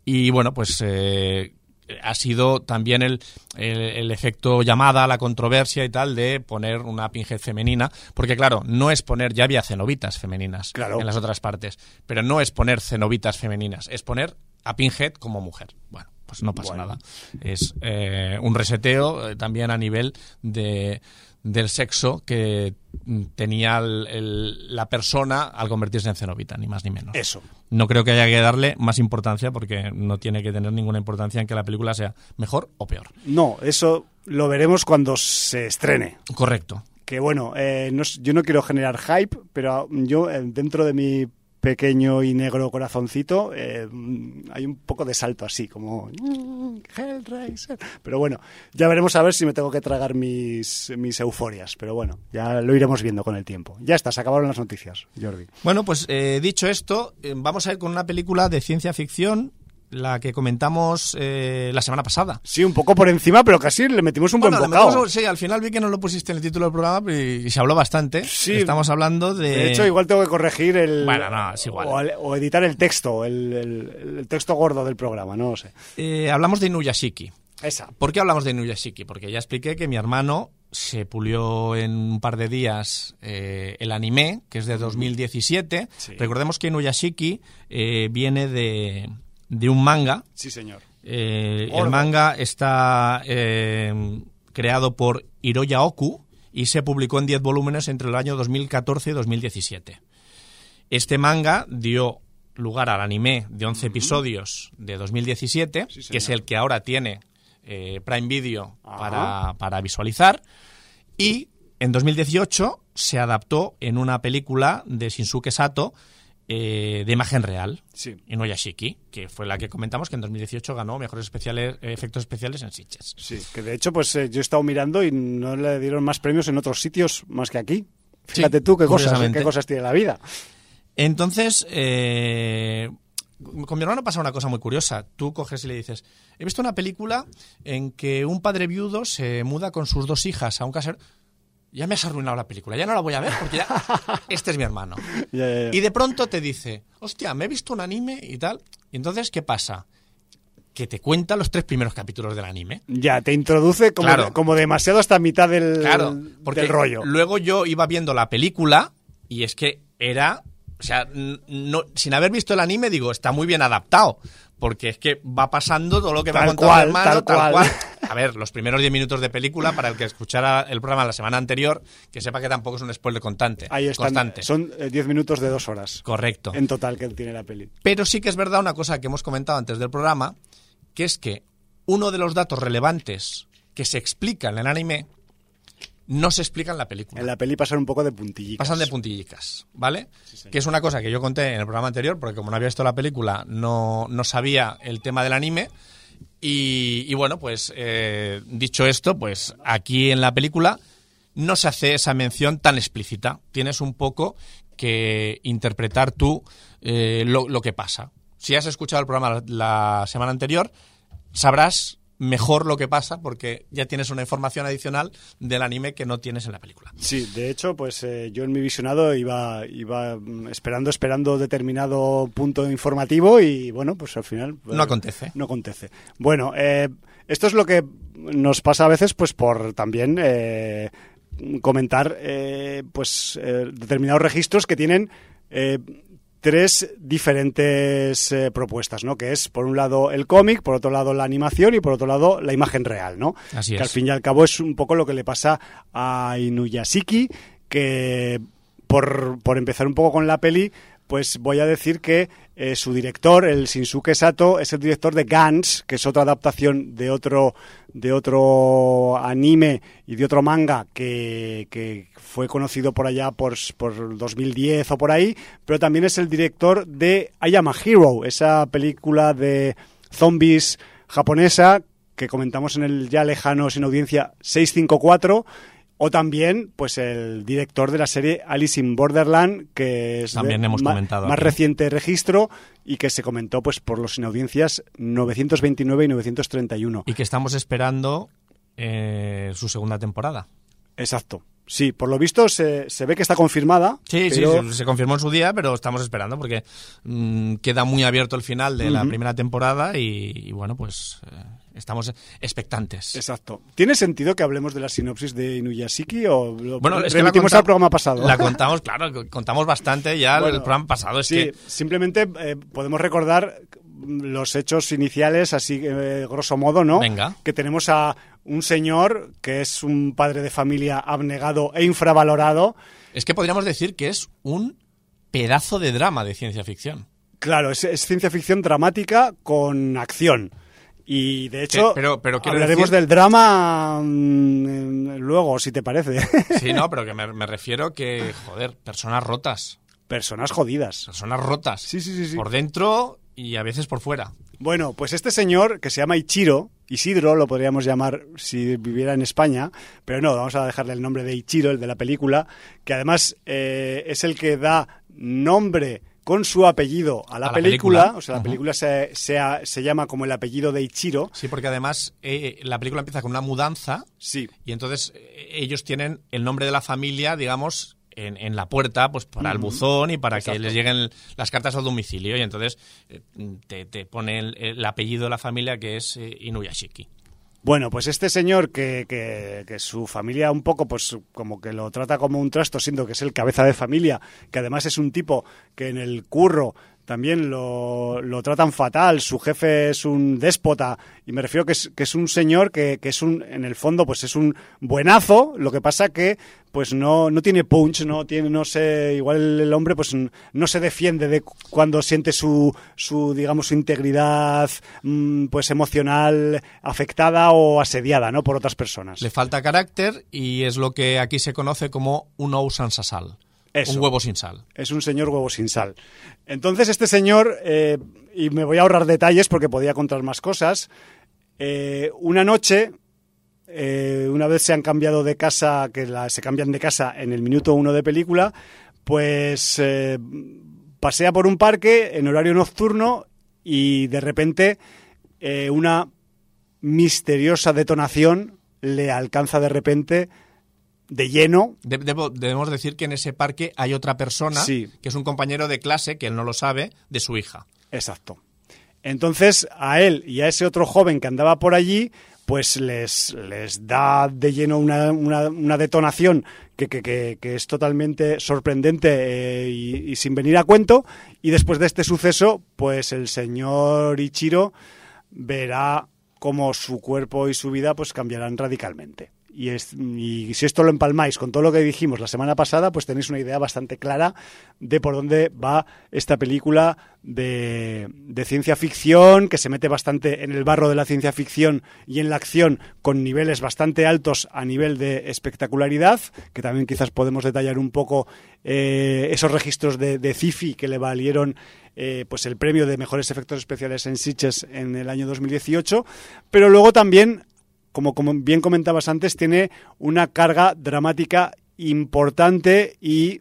Y bueno, pues eh, ha sido también el, el, el efecto llamada, la controversia y tal de poner una Pinhead femenina, porque claro, no es poner, ya había cenobitas femeninas Claro. en las otras partes, pero no es poner cenobitas femeninas, es poner a Pinhead como mujer. Bueno, pues no pasa Bueno. nada. Es eh, un reseteo eh, también a nivel de del sexo que mm, tenía el- el- la persona al convertirse en cenobita, ni más ni menos. Eso. No creo que haya que darle más importancia porque no tiene que tener ninguna importancia en que la película sea mejor o peor. No, eso lo veremos cuando se estrene. Correcto. Que bueno, eh, no yo no quiero generar hype, pero yo eh, dentro de mi pequeño y negro corazoncito eh, hay un poco de salto así, como mm, Hellraiser. Pero bueno, ya veremos a ver si me tengo que tragar mis, mis euforias. Pero bueno, ya lo iremos viendo con el tiempo. Ya está, se acabaron las noticias, Jordi. Bueno, pues eh, dicho esto, eh, vamos a ir con una película de ciencia ficción, la que comentamos eh, la semana pasada. Sí, un poco por encima, pero casi le metimos un Bueno, buen bocado. sí, al final vi que no lo pusiste en el título del programa y, y se habló bastante. Sí. Estamos hablando de... De hecho, igual tengo que corregir el. Bueno, no, es igual. O, editar el texto, el, el- el texto gordo del programa, no lo sé. Eh, hablamos de Inuyashiki. Esa. ¿Por qué hablamos de Inuyashiki? Porque ya expliqué que mi hermano se pulió en un par de días eh, el anime, que es de 2017. Sí. Recordemos que Inuyashiki eh, viene de, de un manga. Sí, señor. Eh, el manga está eh, creado por Hiroya Oku y se publicó en 10 volúmenes entre el año 2014 y 2017. Este manga dio lugar al anime de 11 episodios de 2017, Sí, que es el que ahora tiene eh, Prime Video para, para visualizar. Y en 2018 se adaptó en una película de Shinsuke Sato eh, de imagen real, Sí. Inuyashiki, que fue la que comentamos que en 2018 ganó mejores especiales, efectos especiales en Sitges. Sí, que de hecho, pues eh, yo he estado mirando y no le dieron más premios en otros sitios más que aquí. Sí, Fíjate tú qué cosas, qué cosas tiene la vida. Entonces, eh, con mi hermano pasa una cosa muy curiosa. Tú coges y le dices, he visto una película en que un padre viudo se muda con sus dos hijas a un casero. Ya me has arruinado la película, ya no la voy a ver porque ya este es mi hermano. Y de pronto te dice, hostia, me he visto un anime y tal. Y entonces, ¿qué pasa? Que te cuenta los tres primeros capítulos del anime. Ya, te introduce como, Claro. como demasiado hasta mitad del, Claro, porque del rollo. luego yo iba viendo la película y es que era, o sea, no, sin haber visto el anime digo, está muy bien adaptado, porque es que va pasando todo lo que Tal contado cual, el hermano, tal tal, cual. cual. A ver, los primeros 10 minutos de película, para el que escuchara el programa la semana anterior, que sepa que tampoco es un spoiler constante. Ahí están. constante. Son eh, 10 minutos de dos horas. Correcto. En total que tiene la peli. Pero sí que es verdad una cosa que hemos comentado antes del programa, que es que uno de los datos relevantes que se explican en el anime no se explica en la película. En la peli pasan un poco de puntillitas. Pasan de puntillicas, ¿vale? que es una cosa que yo conté en el programa anterior, porque como no había visto la película, no, no sabía el tema del anime. Y, y bueno, pues eh, dicho esto, pues aquí en la película no se hace esa mención tan explícita. Tienes un poco que interpretar tú eh, lo, lo que pasa. Si has escuchado el programa la, la semana anterior, sabrás mejor lo que pasa porque ya tienes una información adicional del anime que no tienes en la película. Sí, de hecho, pues eh, yo en mi visionado iba, iba mm, esperando, esperando determinado punto informativo y bueno, pues al final... No acontece. No acontece. Bueno, eh, esto es lo que nos pasa a veces pues por también eh, comentar eh, pues eh, determinados registros que tienen... eh, tres diferentes eh, propuestas, ¿no? Que es, por un lado, el cómic, por otro lado, la animación y por otro lado, la imagen real, ¿no? Así que es. al fin y al cabo es un poco lo que le pasa a Inuyashiki, que por, por empezar un poco con la peli, pues voy a decir que eh, su director, el Shinsuke Sato, es el director de Gantz, que es otra adaptación de otro, de otro anime y de otro manga que, que fue conocido por allá por, por 2010 o por ahí, pero también es el director de I Am a Hero, esa película de zombies japonesa que comentamos en el ya lejano sin audiencia 654 o también, pues el director de la serie Alice in Borderland, que es También de hemos ma- comentado más aquí. reciente registro y que se comentó pues por los sin audiencias 929 y 931. Y que estamos esperando eh, su segunda temporada. Exacto. Sí, por lo visto se, se ve que está confirmada. Sí, pero- sí, se, confirmó en su día, pero estamos esperando porque mm, queda muy abierto el final de la primera temporada y, y bueno, pues eh, estamos expectantes. Exacto. ¿Tiene sentido que hablemos de la sinopsis de Inuyashiki o lo Bueno, es que la remitimos conta- al programa pasado? La contamos, claro, co- contamos bastante ya Bueno, el programa pasado. Es sí, que simplemente eh, podemos recordar los hechos iniciales, así eh, grosso modo, ¿no? Venga. Que tenemos a un señor que es un padre de familia abnegado e infravalorado. es que podríamos decir que es un pedazo de drama de ciencia ficción. Claro, es, es ciencia ficción dramática con acción. Y de hecho, Sí, pero- pero hablaremos decir- del drama mm, luego, si te parece. Sí, no, pero que me, me refiero que, joder, personas rotas. Personas jodidas. Personas rotas. Sí, sí, sí, sí. Por dentro y a veces por fuera. Bueno, pues este señor que se llama Ichiro, Isidro lo podríamos llamar si viviera en España, pero no, vamos a dejarle el nombre de Ichiro, el de la película, que además eh, es el que da nombre con su apellido a la, A la película. película. o sea, la película se, se, llama como el apellido de Ichiro. Sí, porque además eh, la película empieza con una mudanza Sí, y entonces eh, ellos tienen el nombre de la familia, digamos, en, en la puerta, pues para el buzón y para que les lleguen las cartas al domicilio. Y entonces eh, te, te pone el, el apellido de la familia que es eh, Inuyashiki. Bueno, pues este señor que, que, que su familia un poco, pues como que lo trata como un trasto, siendo que es el cabeza de familia, que además es un tipo que en el curro también lo, lo tratan fatal, su jefe es un déspota, y me refiero que es, que es un señor que, que es un, en el fondo, pues es un buenazo, lo que pasa que pues no, no tiene punch, no tiene, no sé, igual el, hombre pues no se defiende de cuando siente su, su digamos, su integridad mm, pues emocional afectada o asediada, ¿no? por otras personas. Le falta carácter y es lo que aquí se conoce como un ou sans sal. Eso. Un huevo sin sal. Es un señor huevo sin sal. Entonces este señor, eh, y me voy a ahorrar detalles porque podía contar más cosas, eh, una noche, eh, una vez se han cambiado de casa, que la- se cambian de casa en el minuto uno de película, pues pasea por un parque en horario nocturno y de repente una misteriosa detonación le alcanza de repente de lleno De- debo- debemos decir que en ese parque hay otra persona, Sí. que es un compañero de clase, que él no lo sabe, de su hija. Exacto. Entonces, a él y a ese otro joven que andaba por allí, pues les, les da de lleno una, una- una detonación que, que- que- que es totalmente sorprendente eh, y, y sin venir a cuento. Y después de este suceso, pues el señor Ichiro verá cómo su cuerpo y su vida pues cambiarán radicalmente. Y, si esto lo empalmáis con todo lo que dijimos la semana pasada, pues tenéis una idea bastante clara de por dónde va esta película de, de ciencia ficción, que se mete bastante en el barro de la ciencia ficción y en la acción con niveles bastante altos a nivel de espectacularidad, que también quizás podemos detallar un poco eh, esos registros de, de CIFI que le valieron eh, pues el premio de mejores efectos especiales en Sitges en el año 2018, pero luego también como, como bien comentabas antes, tiene una carga dramática importante y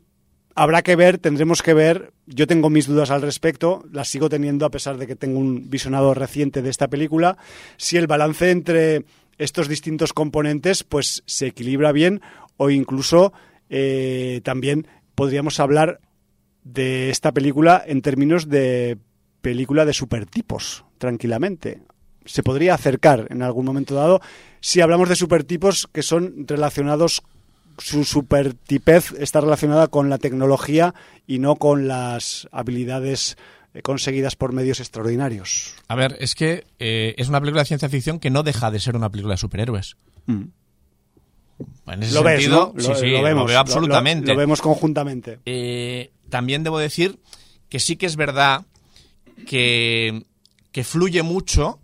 habrá que ver, tendremos que ver. Yo tengo mis dudas al respecto, las sigo teniendo a pesar de que tengo un visionado reciente de esta película, si el balance entre estos distintos componentes pues se equilibra bien o incluso eh, también podríamos hablar de esta película en términos de película de supertipos, tranquilamente. Se podría acercar en algún momento dado si hablamos de supertipos que son relacionados, su supertipez está relacionada con la tecnología y no con las habilidades eh, conseguidas por medios extraordinarios. A ver, es que eh, es una película de ciencia ficción que no deja de ser una película de superhéroes. En ese Lo ves, sentido, ¿no? sí, Lo, sí, lo vemos. veo absolutamente. Lo, lo vemos conjuntamente. Eh, también debo decir que sí que es verdad que, que fluye mucho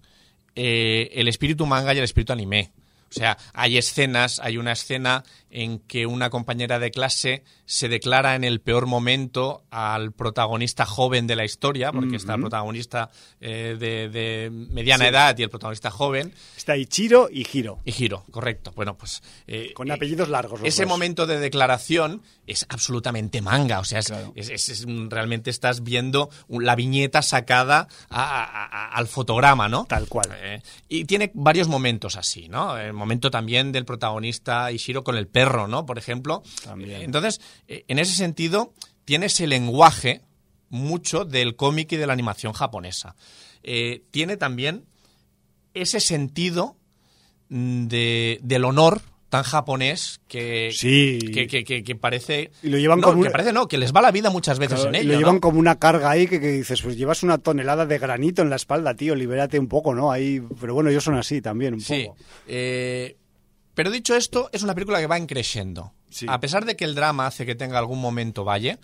eh, el espíritu manga y el espíritu anime. O sea, hay escenas, hay una escena en que una compañera de clase se declara en el peor momento al protagonista joven de la historia, porque está el protagonista eh, de, de mediana edad y el protagonista joven, Está Ichiro y Hiro, y Giro, correcto. Bueno, pues... eh, con eh, apellidos largos. los ese dos. momento de declaración es absolutamente manga. O sea, es, Claro. es- es- es- realmente estás viendo la viñeta sacada a- a- a- al fotograma, ¿no? Tal cual. Eh, y tiene varios momentos así, ¿no? El momento también del protagonista Ishiro con el perro, ¿no? Por ejemplo. También. Entonces, eh, en ese sentido, tiene ese lenguaje mucho del cómic y de la animación japonesa. Eh, tiene también ese sentido mm, de, del honor tan japonés que, Sí. que, que- que- que parece... Y lo llevan no, como que parece no, que les va la vida muchas veces Claro, en y ello. lo llevan ¿no? como una carga ahí que, que dices, pues llevas una tonelada de granito en la espalda, tío, libérate un poco, ¿no? Ahí, pero bueno, ellos son así también, un Sí. poco. Eh, pero dicho esto, es una película que va creciendo. Sí. A pesar de que el drama hace que tenga algún momento valle,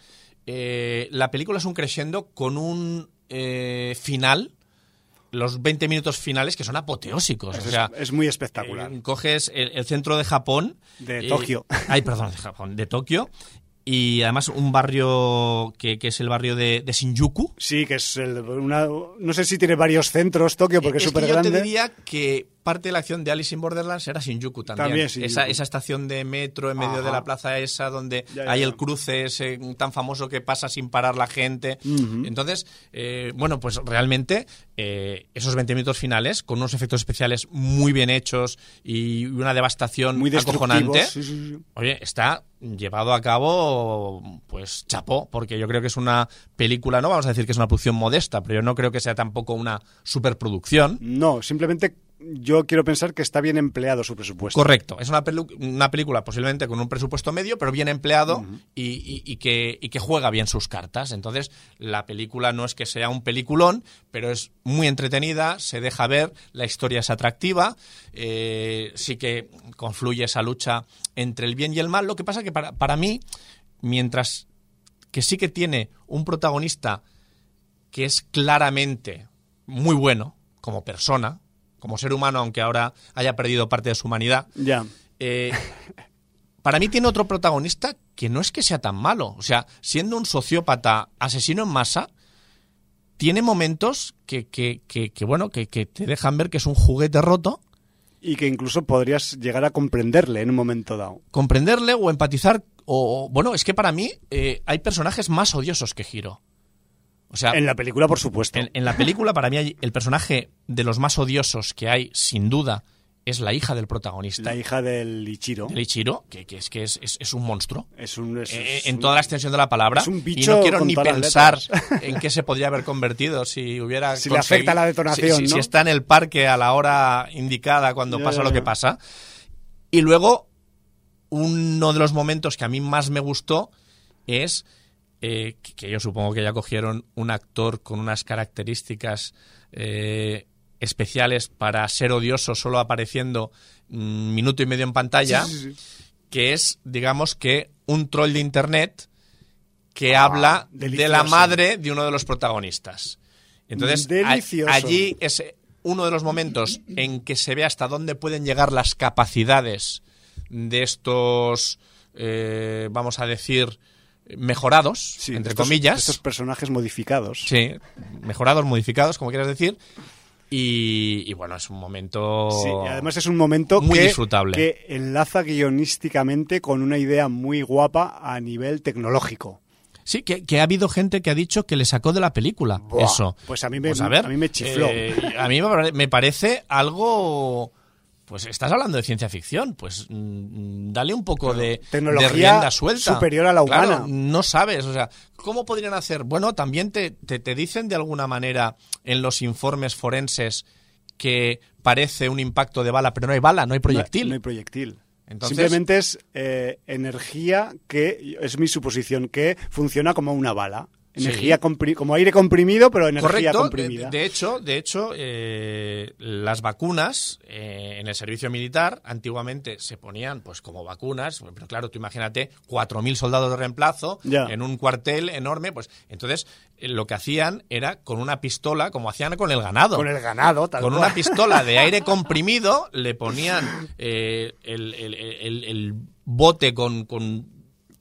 eh, la película es un crescendo con un eh, final, los 20 minutos finales, que son apoteósicos. Es, o sea, es muy espectacular. eh, coges el, el centro de Japón. De eh, Tokio. Ay, perdón, de Japón, de Tokio. Y además un barrio que, que es el barrio de, de Shinjuku. Sí, que es el, una, no sé si tiene varios centros Tokio porque es que súper yo grande. te diría que parte de la acción de Alice in Borderlands era Shinjuku también. También Shinjuku. Esa, esa estación de metro en medio Ajá. de la plaza esa donde Ya, ya, hay el cruce ese tan famoso que pasa sin parar la gente. Entonces, eh, bueno, pues realmente eh, esos 20 minutos finales con unos efectos especiales muy bien hechos y una devastación muy acojonante. destructivos. Sí, sí, sí. Oye, está llevado a cabo, pues chapó, porque yo creo que es una película, no vamos a decir que es una producción modesta, pero yo no creo que sea tampoco una superproducción. No, simplemente yo quiero pensar que está bien empleado su presupuesto. Correcto. Es una, una película posiblemente con un presupuesto medio, pero bien empleado y, que, que, juega bien sus cartas. Entonces, la película no es que sea un peliculón, pero es muy entretenida, se deja ver, la historia es atractiva, eh, sí que confluye esa lucha entre el bien y el mal. Lo que pasa que para, para mí, mientras que sí que tiene un protagonista que es claramente muy bueno como persona, como ser humano, aunque ahora haya perdido parte de su humanidad. Ya. Eh, para mí tiene otro protagonista que no es que sea tan malo. O sea, siendo un sociópata asesino en masa, tiene momentos que, que, que, bueno, que, te dejan ver que es un juguete roto. Y que incluso podrías llegar a comprenderle en un momento dado. Comprenderle o empatizar. O, bueno, es que para mí eh, hay personajes más odiosos que Giro en la película, por supuesto. En, la película, para mí, el personaje de los más odiosos que hay, sin duda, es la hija del protagonista. La hija del Ichiro. Del Ichiro, que, es que es, un monstruo. Es un. Eh, en toda la extensión de la palabra. Es un bicho. Y no quiero ni pensar en qué se podría haber convertido si hubiera. Si le afecta la detonación. Si, está en el parque a la hora indicada cuando pasa lo que pasa. Y luego, uno de los momentos que a mí más me gustó es eh, que yo supongo que ya cogieron un actor con unas características eh, especiales para ser odioso solo apareciendo un minuto y medio en pantalla, que es, digamos que, un troll de Internet que ah, habla de la madre de uno de los protagonistas. Entonces, allí es uno de los momentos en que se ve hasta dónde pueden llegar las capacidades de estos, eh, vamos a decir, mejorados, entre comillas. Estos personajes modificados. Sí, mejorados, modificados, como quieras decir. Y, bueno, es un momento. Sí, además es un momento muy que, disfrutable. que enlaza guionísticamente con una idea muy guapa a nivel tecnológico. Sí, que, ha habido gente que ha dicho que le sacó de la película eso. Pues a mí me, pues a, mí me chifló. Eh, a mí me parece algo pues estás hablando de ciencia ficción, pues mm, dale un poco de, Tecnología rienda suelta. superior a la humana. no sabes, o sea, ¿cómo podrían hacer? Bueno, también te, te, dicen de alguna manera en los informes forenses que parece un impacto de bala, pero no hay bala, no hay proyectil. No, hay proyectil. Simplemente es eh, energía que, es mi suposición, que funciona como una bala. Energía como aire comprimido, pero energía comprimida. De, hecho, de hecho eh, las vacunas eh, en el servicio militar antiguamente se ponían pues como vacunas, pero claro, tú imagínate 4.000 soldados de reemplazo en un cuartel enorme, pues entonces eh, lo que hacían era con una pistola, como hacían con el ganado. Con el ganado, tal Con una pistola de aire comprimido le ponían el, el, bote con, con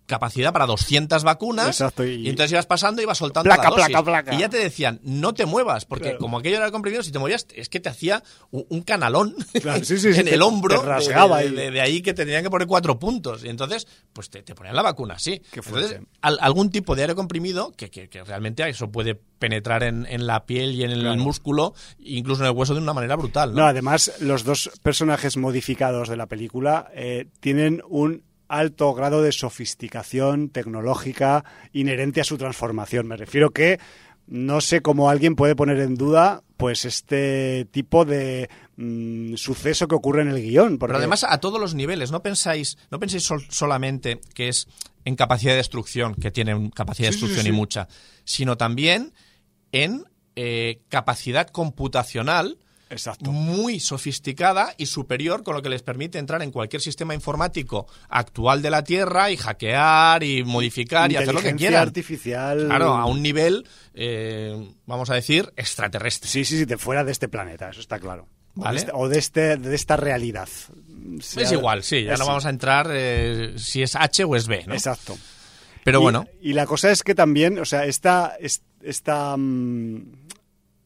capacidad para 200 vacunas. y... entonces ibas pasando y ibas soltando placa, la Placa, placa. Y ya te decían, no te muevas, porque como aquello era comprimido, si te movías, es que te hacía un, canalón en el hombro. rasgaba de, ahí que te tenían que poner cuatro puntos. Y entonces, pues te, ponían la vacuna, sí. Entonces, algún tipo de aire comprimido, que, que, realmente eso puede penetrar en, la piel y en el músculo, incluso en el hueso de una manera brutal. No, además, los dos personajes modificados de la película eh, tienen un alto grado de sofisticación tecnológica inherente a su transformación. Me refiero que no sé cómo alguien puede poner en duda pues este tipo de mm, suceso que ocurre en el guion. Pero además a todos los niveles, no pensáis, no penséis solamente que es en capacidad de destrucción, que tiene capacidad de destrucción y mucha, sino también en eh, capacidad computacional muy sofisticada y superior, con lo que les permite entrar en cualquier sistema informático actual de la Tierra y hackear y modificar y hacer lo que quieran. artificial. Claro, a un nivel, eh, vamos a decir, extraterrestre. Sí, sí, sí, de fuera de este planeta, eso está claro. ¿Vale? O, de, este, de esta realidad. es igual, sí, ya no vamos a entrar eh, si es H o es B, ¿no? Exacto. Pero bueno. Y la cosa es que también, o sea, esta, esta, mm,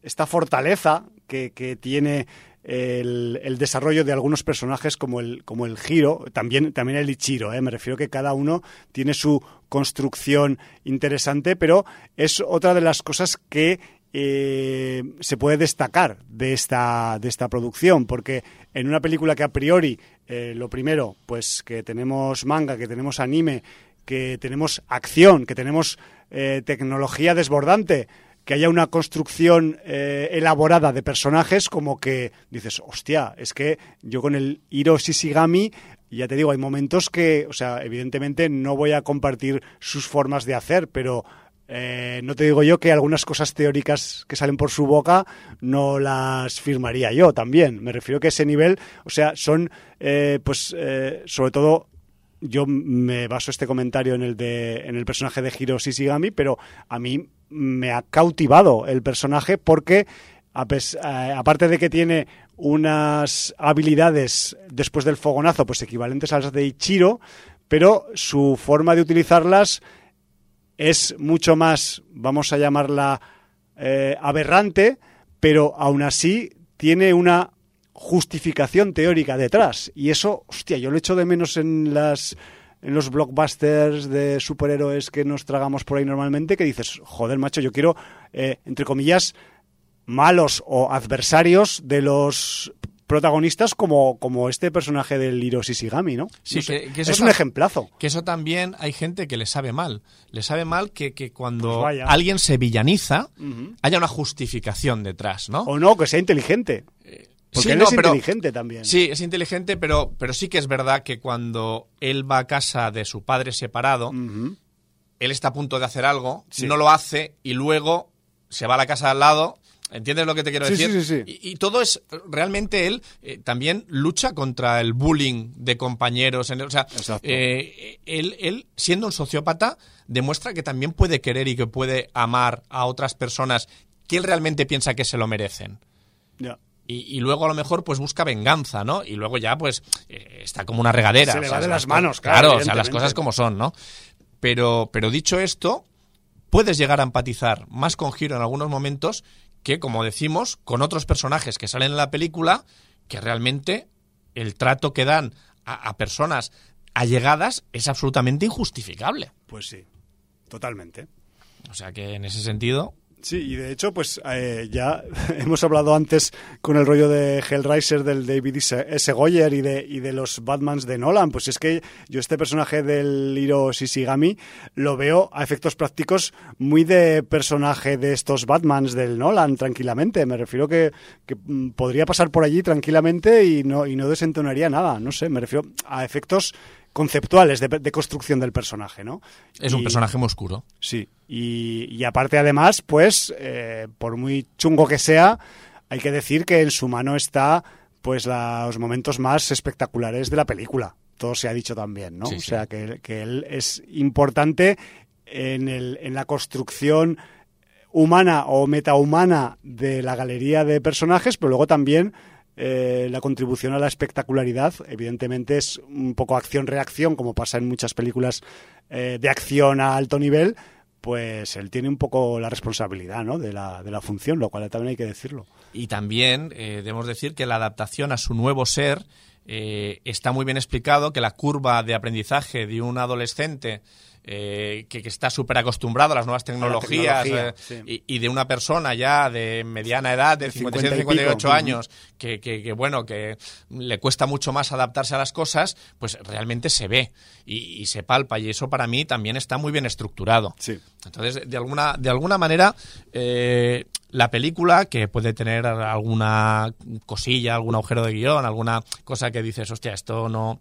esta fortaleza que, tiene el, desarrollo de algunos personajes como el, como el Giro, también, también el Ichiro, ¿eh? me refiero que cada uno tiene su construcción interesante, pero es otra de las cosas que eh, se puede destacar de esta, de esta producción, porque en una película que a priori, eh, lo primero, pues que tenemos manga, que tenemos anime, que tenemos acción, que tenemos tecnología desbordante, que haya una construcción eh, elaborada de personajes como que dices, hostia, es que yo con el Hiro Shishigami ya te digo, hay momentos que, o sea, evidentemente no voy a compartir sus formas de hacer, pero eh, no te digo yo que algunas cosas teóricas que salen por su boca no las firmaría yo también. Me refiero que ese nivel, o sea, son, eh, pues, sobre todo, yo me baso este comentario en el de, en el personaje de Hiro Shishigami, pero a mí me ha cautivado el personaje porque aparte de que tiene unas habilidades después del fogonazo, pues equivalentes a las de Ichiro, pero su forma de utilizarlas es mucho más, vamos a llamarla eh, aberrante, pero aún así tiene una justificación teórica detrás. Y eso, hostia, yo lo echo de menos en las en los blockbusters de superhéroes que nos tragamos por ahí normalmente, que dices, joder, macho, yo quiero, eh, entre comillas, malos o adversarios de los protagonistas como, como este personaje del Hiro Shishigami, ¿no? Sí, es un ejemplazo. Que eso también hay gente que le sabe mal. Le sabe mal que, cuando pues alguien se villaniza haya una justificación detrás, ¿no? O no, que sea inteligente. Eh, Porque él es inteligente también. Sí, es inteligente, pero, pero sí que es verdad que cuando él va a casa de su padre separado, él está a punto de hacer algo, no lo hace y luego se va a la casa al lado ¿Entiendes lo que te quiero decir? Sí, sí, y, y, todo es, realmente él eh, también lucha contra el bullying de compañeros. En o sea, eh, él, él, siendo un sociópata, demuestra que también puede querer y que puede amar a otras personas que él realmente piensa que se lo merecen. Y, luego a lo mejor pues busca venganza, ¿no? Y luego ya pues eh, está como una regadera. Se le va de las manos, claro. Claro, o sea, las cosas como son, ¿no? Pero, pero dicho esto, puedes llegar a empatizar más con Giro en algunos momentos que, como decimos, con otros personajes que salen en la película, que realmente el trato que dan a, personas allegadas es absolutamente injustificable. Pues sí, totalmente. O sea que en ese sentido, Sí, y de hecho, pues eh, ya hemos hablado antes con el rollo de Hellraiser del David S. Goyer y de, y de los Batmans de Nolan. Pues es que yo este personaje del Hiro Shishigami lo veo a efectos prácticos muy de personaje de estos Batmans del Nolan, tranquilamente. Me refiero que, que mm, podría pasar por allí tranquilamente y no, y no desentonaría nada. No sé, me refiero a efectos conceptuales de, construcción del personaje, ¿no? Es un personaje muy oscuro. Sí, y, aparte además, pues, eh, por muy chungo que sea, hay que decir que en su mano está, pues, los momentos más espectaculares de la película. Todo se ha dicho también, ¿no? o sea, que, que, él es importante en, el, en la construcción humana o metahumana de la galería de personajes, pero luego también eh, la contribución a la espectacularidad, evidentemente, es un poco acción-reacción, como pasa en muchas películas eh, de acción a alto nivel, pues él tiene un poco la responsabilidad ¿no? de, la, de la función, lo cual también hay que decirlo. Y también eh, debemos decir que la adaptación a su nuevo ser está muy bien explicado, que la curva de aprendizaje de un adolescente eh, que, está súper acostumbrado a las nuevas tecnologías eh, y, de una persona ya de mediana edad, de 57, 58 años, que, que, bueno, que le cuesta mucho más adaptarse a las cosas, pues realmente se ve y, se palpa y eso para mí también está muy bien estructurado. Entonces, de alguna, de alguna manera, eh, la película, que puede tener alguna cosilla, algún agujero de guion, alguna cosa que dices, hostia, esto no...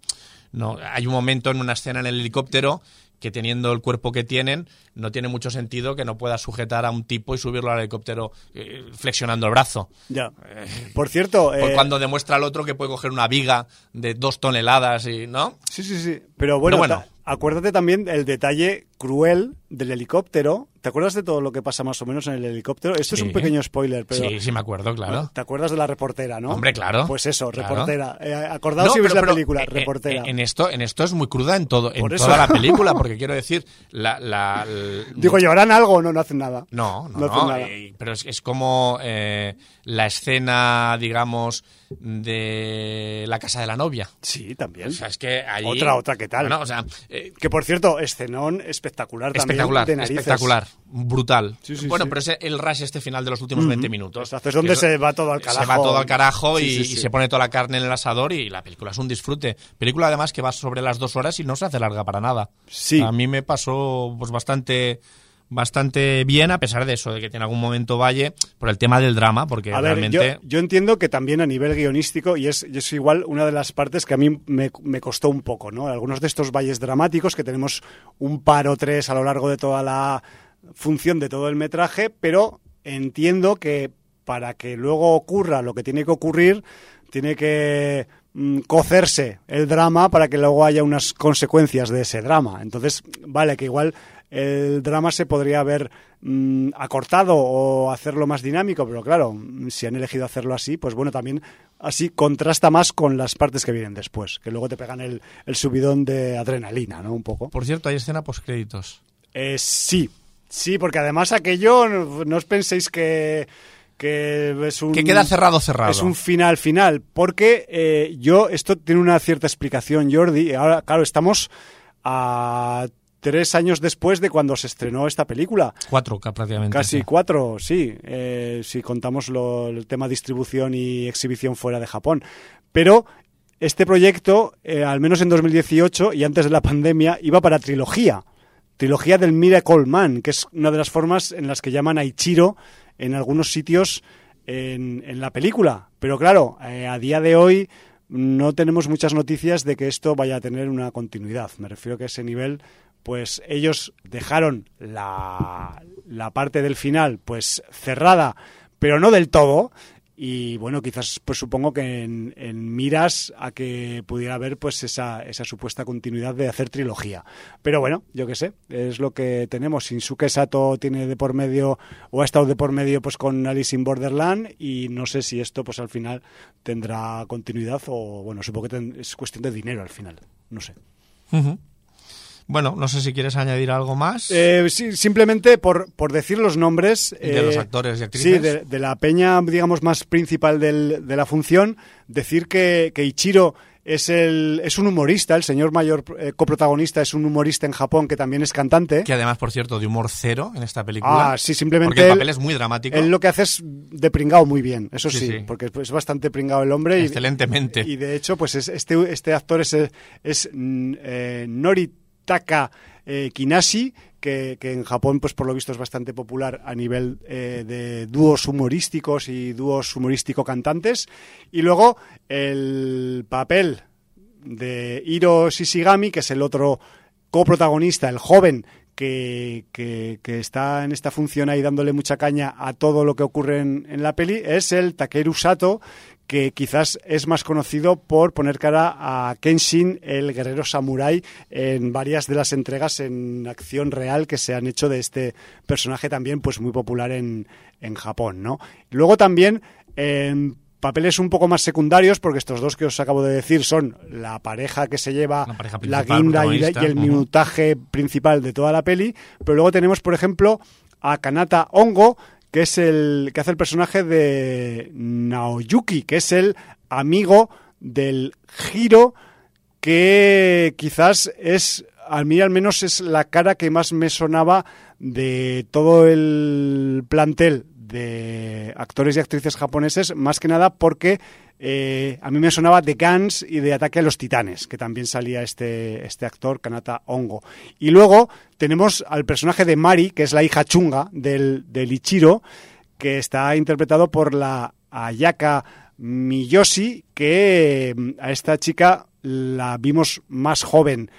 No, hay un momento en una escena en el helicóptero que teniendo el cuerpo que tienen, no tiene mucho sentido que no pueda sujetar a un tipo y subirlo al helicóptero eh, flexionando el brazo. Ya. Eh, Por cierto... Eh, cuando demuestra al otro que puede coger una viga de dos toneladas y... ¿No? Sí, sí, sí. Pero bueno, bueno. acuérdate también el detalle cruel del helicóptero. ¿Te acuerdas de todo lo que pasa más o menos en el helicóptero? Esto es un pequeño spoiler, pero... Sí, sí me acuerdo, claro. ¿Te acuerdas de la reportera, no? Hombre, claro. Pues eso, reportera. Eh, acordaos si ves la película, eh, eh, reportera. En, esto, en esto es muy cruda en todo, en toda la película, porque quiero decir, la... Digo, ¿llevarán algo o no? No hacen nada. No, no, no. pero es, es como la escena, digamos, de la casa de la novia. Sí, también. O sea, es que allí... Otra, otra, ¿qué tal? o sea, que por cierto, escenón espectacular también. Espectacular, espectacular, brutal. bueno, pero es el rush este final de los últimos 20 minutos. Es donde se va todo al carajo. Se va todo al carajo y, se pone toda la carne en el asador y la película es un disfrute. Película además que va sobre las dos horas y no se hace larga para nada. Sí. A mí me pasó pues bastante bastante bien, a pesar de eso, de que tiene algún momento valle por el tema del drama, porque A ver, realmente... yo, yo entiendo que también a nivel guionístico, y es, y es igual una de las partes que a mí me, me costó un poco, ¿no? Algunos de estos valles dramáticos, que tenemos un par o tres a lo largo de toda la función de todo el metraje, pero entiendo que para que luego ocurra lo que tiene que ocurrir, tiene que mm, cocerse el drama para que luego haya unas consecuencias de ese drama. Entonces, vale, que igual el drama se podría haber mm, acortado o hacerlo más dinámico, pero claro, si han elegido hacerlo así, pues bueno, también así contrasta más con las partes que vienen después, que luego te pegan el, el subidón de adrenalina, ¿no? Un poco. Por cierto, hay escena post-créditos. Eh, sí, sí, porque además aquello, no, no os penséis que, que es un... Que queda cerrado, cerrado. Es un final final, porque eh, yo, esto tiene una cierta explicación, Jordi. Ahora, claro, estamos a tres años después de cuando se estrenó esta película. Cuatro, ca- prácticamente. Casi sí. cuatro, sí, eh, si contamos lo- el tema distribución y exhibición fuera de Japón. Pero este proyecto, eh, al menos en 2018 y antes de la pandemia, iba para trilogía. Trilogía del Miracle Man, que es una de las formas en las que llaman a Ichiro en algunos sitios en, en la película. Pero claro, eh, a día de hoy no tenemos muchas noticias de que esto vaya a tener una continuidad. Me refiero que a ese nivel, pues ellos dejaron la, la parte del final pues cerrada, pero no del todo. Y bueno, quizás pues supongo que en, miras a que pudiera haber pues esa, esa supuesta continuidad de hacer trilogía. Pero bueno, yo qué sé, es lo que tenemos. Shinsuke Sato tiene de por medio, o ha estado de por medio pues con Alice in Borderland, y no sé si esto pues al final tendrá continuidad o bueno, supongo que ten- es cuestión de dinero al final. No sé. Bueno, no sé si quieres añadir algo más. Eh, sí, simplemente por, por decir los nombres. De eh, los actores y actrices. Sí, de, de la peña, digamos, más principal del- de la función, decir que, que Ichiro es, el, es un humorista, el señor mayor eh, coprotagonista es un humorista en Japón que también es cantante. Que además, por cierto, de humor cero en esta película. Ah, sí, simplemente Porque el él- papel es muy dramático. Él lo que hace es de pringao muy bien, eso Sí, sí, sí. porque es bastante pringao el hombre. Excelentemente. Y, de hecho, pues es- este, este actor es, es mm, eh, Noritaka eh, Kinashi, que, en Japón, pues por lo visto es bastante popular a nivel eh, de dúos humorísticos y dúos humorístico-cantantes. Y luego el papel de Hiro Shishigami, que es el otro coprotagonista, el joven que, que- que está en esta función ahí dándole mucha caña a todo lo que ocurre en, en la peli, es el Takeru Sato, que quizás es más conocido por poner cara a Kenshin, el guerrero samurái, en varias de las entregas en acción real que se han hecho de este personaje también pues muy popular en, en Japón, ¿no? Luego también en papeles un poco más secundarios, porque estos dos que os acabo de decir son la pareja que se lleva La la guinda y, la- y el minutaje principal de toda la peli, pero luego tenemos, por ejemplo, a Kanata Ongo, que es el que hace el personaje de Naoyuki, que es el amigo del Giro, que quizás es, a mí al menos es la cara que más me sonaba de todo el plantel de actores y actrices japoneses, más que nada porque eh, a mí me sonaba de Guns y de Ataque a los Titanes, que también salía este, este actor, Kanata Ongo. Y luego tenemos al personaje de Mari, que es la hija chunga del, del Ichiro, que está interpretado por la Ayaka Miyoshi, que mm, a esta chica la vimos más joven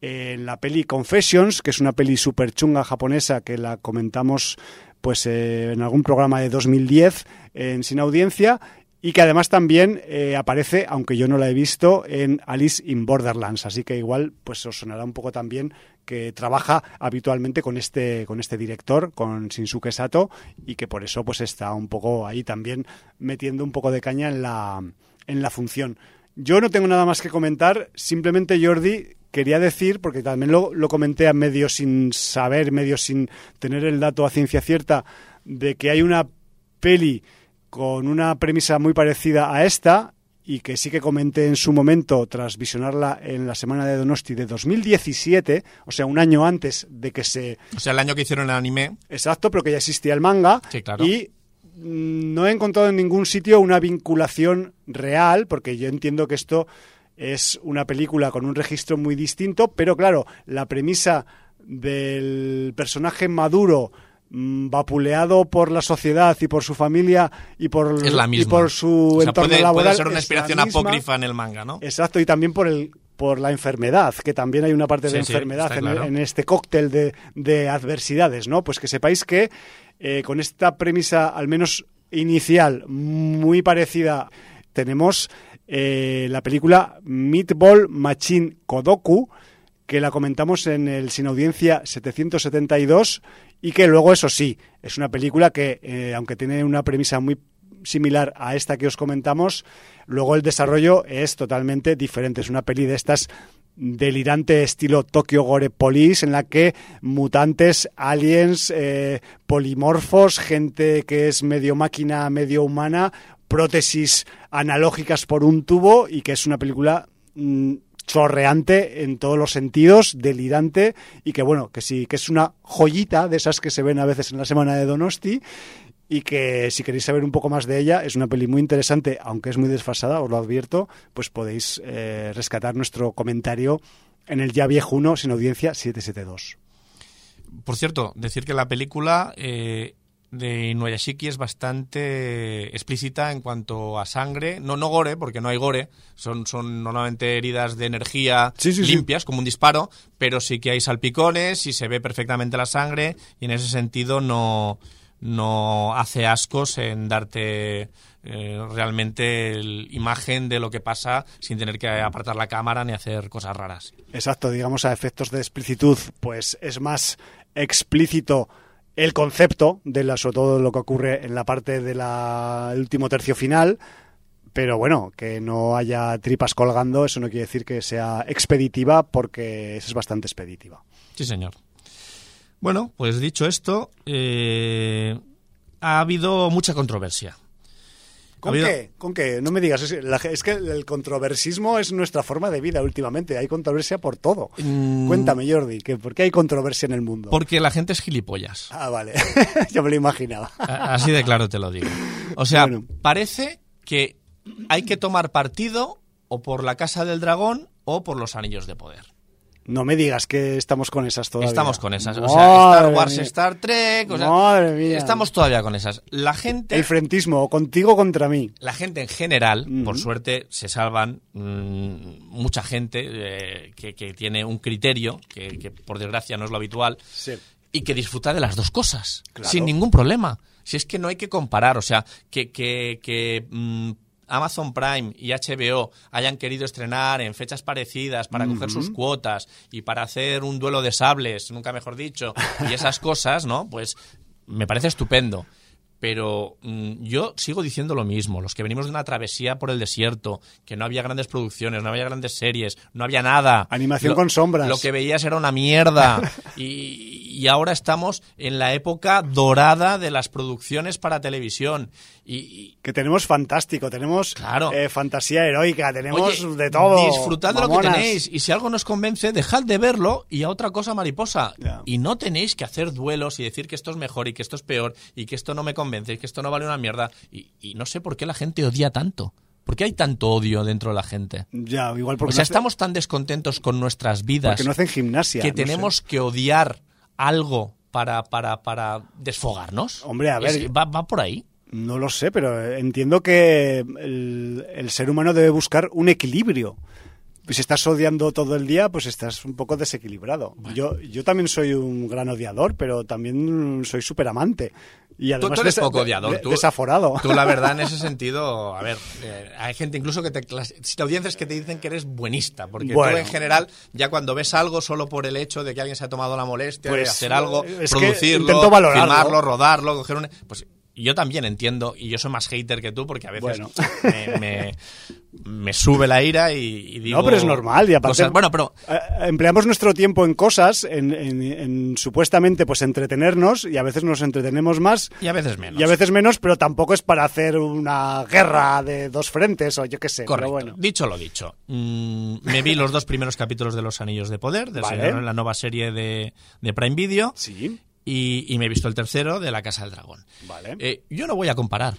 en la peli Confessions, que es una peli super chunga japonesa que la comentamos pues eh, en algún programa de 2010 en Sin Audiencia y que además también eh, aparece, aunque yo no la he visto, en Alice in Borderlands. Así que igual pues os sonará un poco también que trabaja habitualmente con este, con este director, con Shinsuke Sato, y que por eso pues está un poco ahí también metiendo un poco de caña en la, en la función. Yo no tengo nada más que comentar, simplemente Jordi quería decir, porque también lo, lo comenté a medio sin saber, medio sin tener el dato a ciencia cierta, de que hay una peli con una premisa muy parecida a esta y que sí que comenté en su momento tras visionarla en la semana de Donosti de 2017, o sea, un año antes de que se... O sea, el año que hicieron el anime. Exacto, pero que ya existía el manga. Sí, claro. Y mm, no he encontrado en ningún sitio una vinculación real, porque yo entiendo que esto es una película con un registro muy distinto, pero claro, la premisa del personaje maduro vapuleado por la sociedad y por su familia y por, Es la y misma. por su O sea, entorno puede, laboral. puede ser una inspiración apócrifa en el manga, ¿no? Exacto, y también por el por la enfermedad, que también hay una parte de Sí, enfermedad está en, claro. en este cóctel de, de adversidades, ¿no? Pues que sepáis que eh, con esta premisa, al menos inicial, muy parecida, tenemos eh, la película Meatball Machine Kodoku, que la comentamos en el Sin Audiencia 772 y que luego, eso sí, es una película que, eh, aunque tiene una premisa muy similar a esta que os comentamos, luego el desarrollo es totalmente diferente. Es una peli de estas delirante estilo Tokyo Gore Police en la que mutantes, aliens, eh, polimorfos, gente que es medio máquina, medio humana, prótesis analógicas por un tubo y que es una película mm, chorreante en todos los sentidos, delirante y que bueno, que sí, que es una joyita de esas que se ven a veces en la semana de Donosti y que si queréis saber un poco más de ella, es una peli muy interesante, aunque es muy desfasada, os lo advierto, pues podéis eh, rescatar nuestro comentario en el ya viejuno sin audiencia 772. Por cierto, decir que la película eh, de Inuyashiki es bastante explícita en cuanto a sangre. No, no gore, porque no hay gore. Son, son normalmente heridas de energía Sí, sí, sí. limpias, como un disparo, pero sí que hay salpicones y se ve perfectamente la sangre y en ese sentido no, no hace ascos en darte eh, realmente el- imagen de lo que pasa sin tener que apartar la cámara ni hacer cosas raras. Exacto, digamos a efectos de explicitud, pues es más explícito el concepto de la, sobre todo lo que ocurre en la parte del último tercio final, pero bueno, que no haya tripas colgando, eso no quiere decir que sea expeditiva, porque es bastante expeditiva. Sí, señor. Bueno, pues dicho esto, eh, ha habido mucha controversia. ¿Con Ha qué? ¿Con qué? No me digas, es, la- es que el controversismo es nuestra forma de vida últimamente, hay controversia por todo. Mm, Cuéntame, Jordi, que ¿por qué hay controversia en el mundo? Porque la gente es gilipollas. Ah, vale, yo me lo imaginaba. Así de claro te lo digo. O sea, Bueno. parece que hay que tomar partido o por la Casa del Dragón o por los Anillos de Poder. No me digas que estamos con esas todavía. Estamos con esas. O sea, Star Wars, mía. Star Trek. O sea, Madre mía. Estamos todavía con esas. La gente. El frentismo, contigo contra mí. La gente en general, por suerte, se salvan mm, mucha gente eh, que, que tiene un criterio, que, que por desgracia no es lo habitual, Sí. y que disfruta de las dos cosas, Claro. sin ningún problema. Si es que no hay que comparar, o sea, que, que, que, mm, Amazon Prime y HBO hayan querido estrenar en fechas parecidas para coger sus cuotas y para hacer un duelo de sables, nunca mejor dicho, y esas cosas, ¿no? Pues me parece estupendo. Pero mm, yo sigo diciendo lo mismo. Los que venimos de una travesía por el desierto, que no había grandes producciones, no había grandes series, no había nada. Animación Lo- con sombras. Lo que veías era una mierda. y, y ahora estamos en la época dorada de las producciones para televisión. Y, y- Que tenemos fantástico, tenemos Claro. eh, fantasía heroica, tenemos Oye, de todo. Disfrutad de lo que tenéis. Y si algo nos convence, dejad de verlo y a otra cosa mariposa. Y no tenéis que hacer duelos y decir que esto es mejor y que esto es peor y que esto no me convence y que esto no vale una mierda. Y, y no sé por qué la gente odia tanto. ¿Por qué hay tanto odio dentro de la gente? Ya, igual porque O sea, no hace- estamos tan descontentos con nuestras vidas porque no hacen gimnasia. que no sé. tenemos que odiar algo para, para, para desfogarnos. Hombre, a Es ver, que va, va por ahí. No lo sé, pero entiendo que el, el ser humano debe buscar un equilibrio. Pues si estás odiando todo el día, pues estás un poco desequilibrado. Yo, yo también soy un gran odiador, pero también soy súper amante. Y Tú, además tú eres desa- poco odiador. de- tú- desaforado. Tú, la verdad, en ese sentido, a ver, eh, hay gente incluso que te. Si te audiencias que te dicen que eres buenista, porque Bueno. tú en general, ya cuando ves algo solo por el hecho de que alguien se ha tomado la molestia de Pues, hacer algo, es que producirlo, intento valorarlo. filmarlo, rodarlo, coger un. Pues yo también entiendo, y yo soy más hater que tú, porque a veces Bueno. me, me- me sube la ira y, y digo. No, pero es normal y aparte cosas- bueno, pero eh, empleamos nuestro tiempo en cosas, en, en- en supuestamente pues entretenernos y a veces nos entretenemos más y a veces menos. y a veces menos, pero tampoco es para hacer una guerra de dos frentes o yo qué sé. Correcto. Pero bueno, Dicho lo dicho, mm, me vi los dos primeros capítulos de Los Anillos de Poder, de Vale. la nueva serie de, de Prime Video, sí, y, y me he visto el tercero de La Casa del Dragón. vale. Eh, yo no voy a comparar,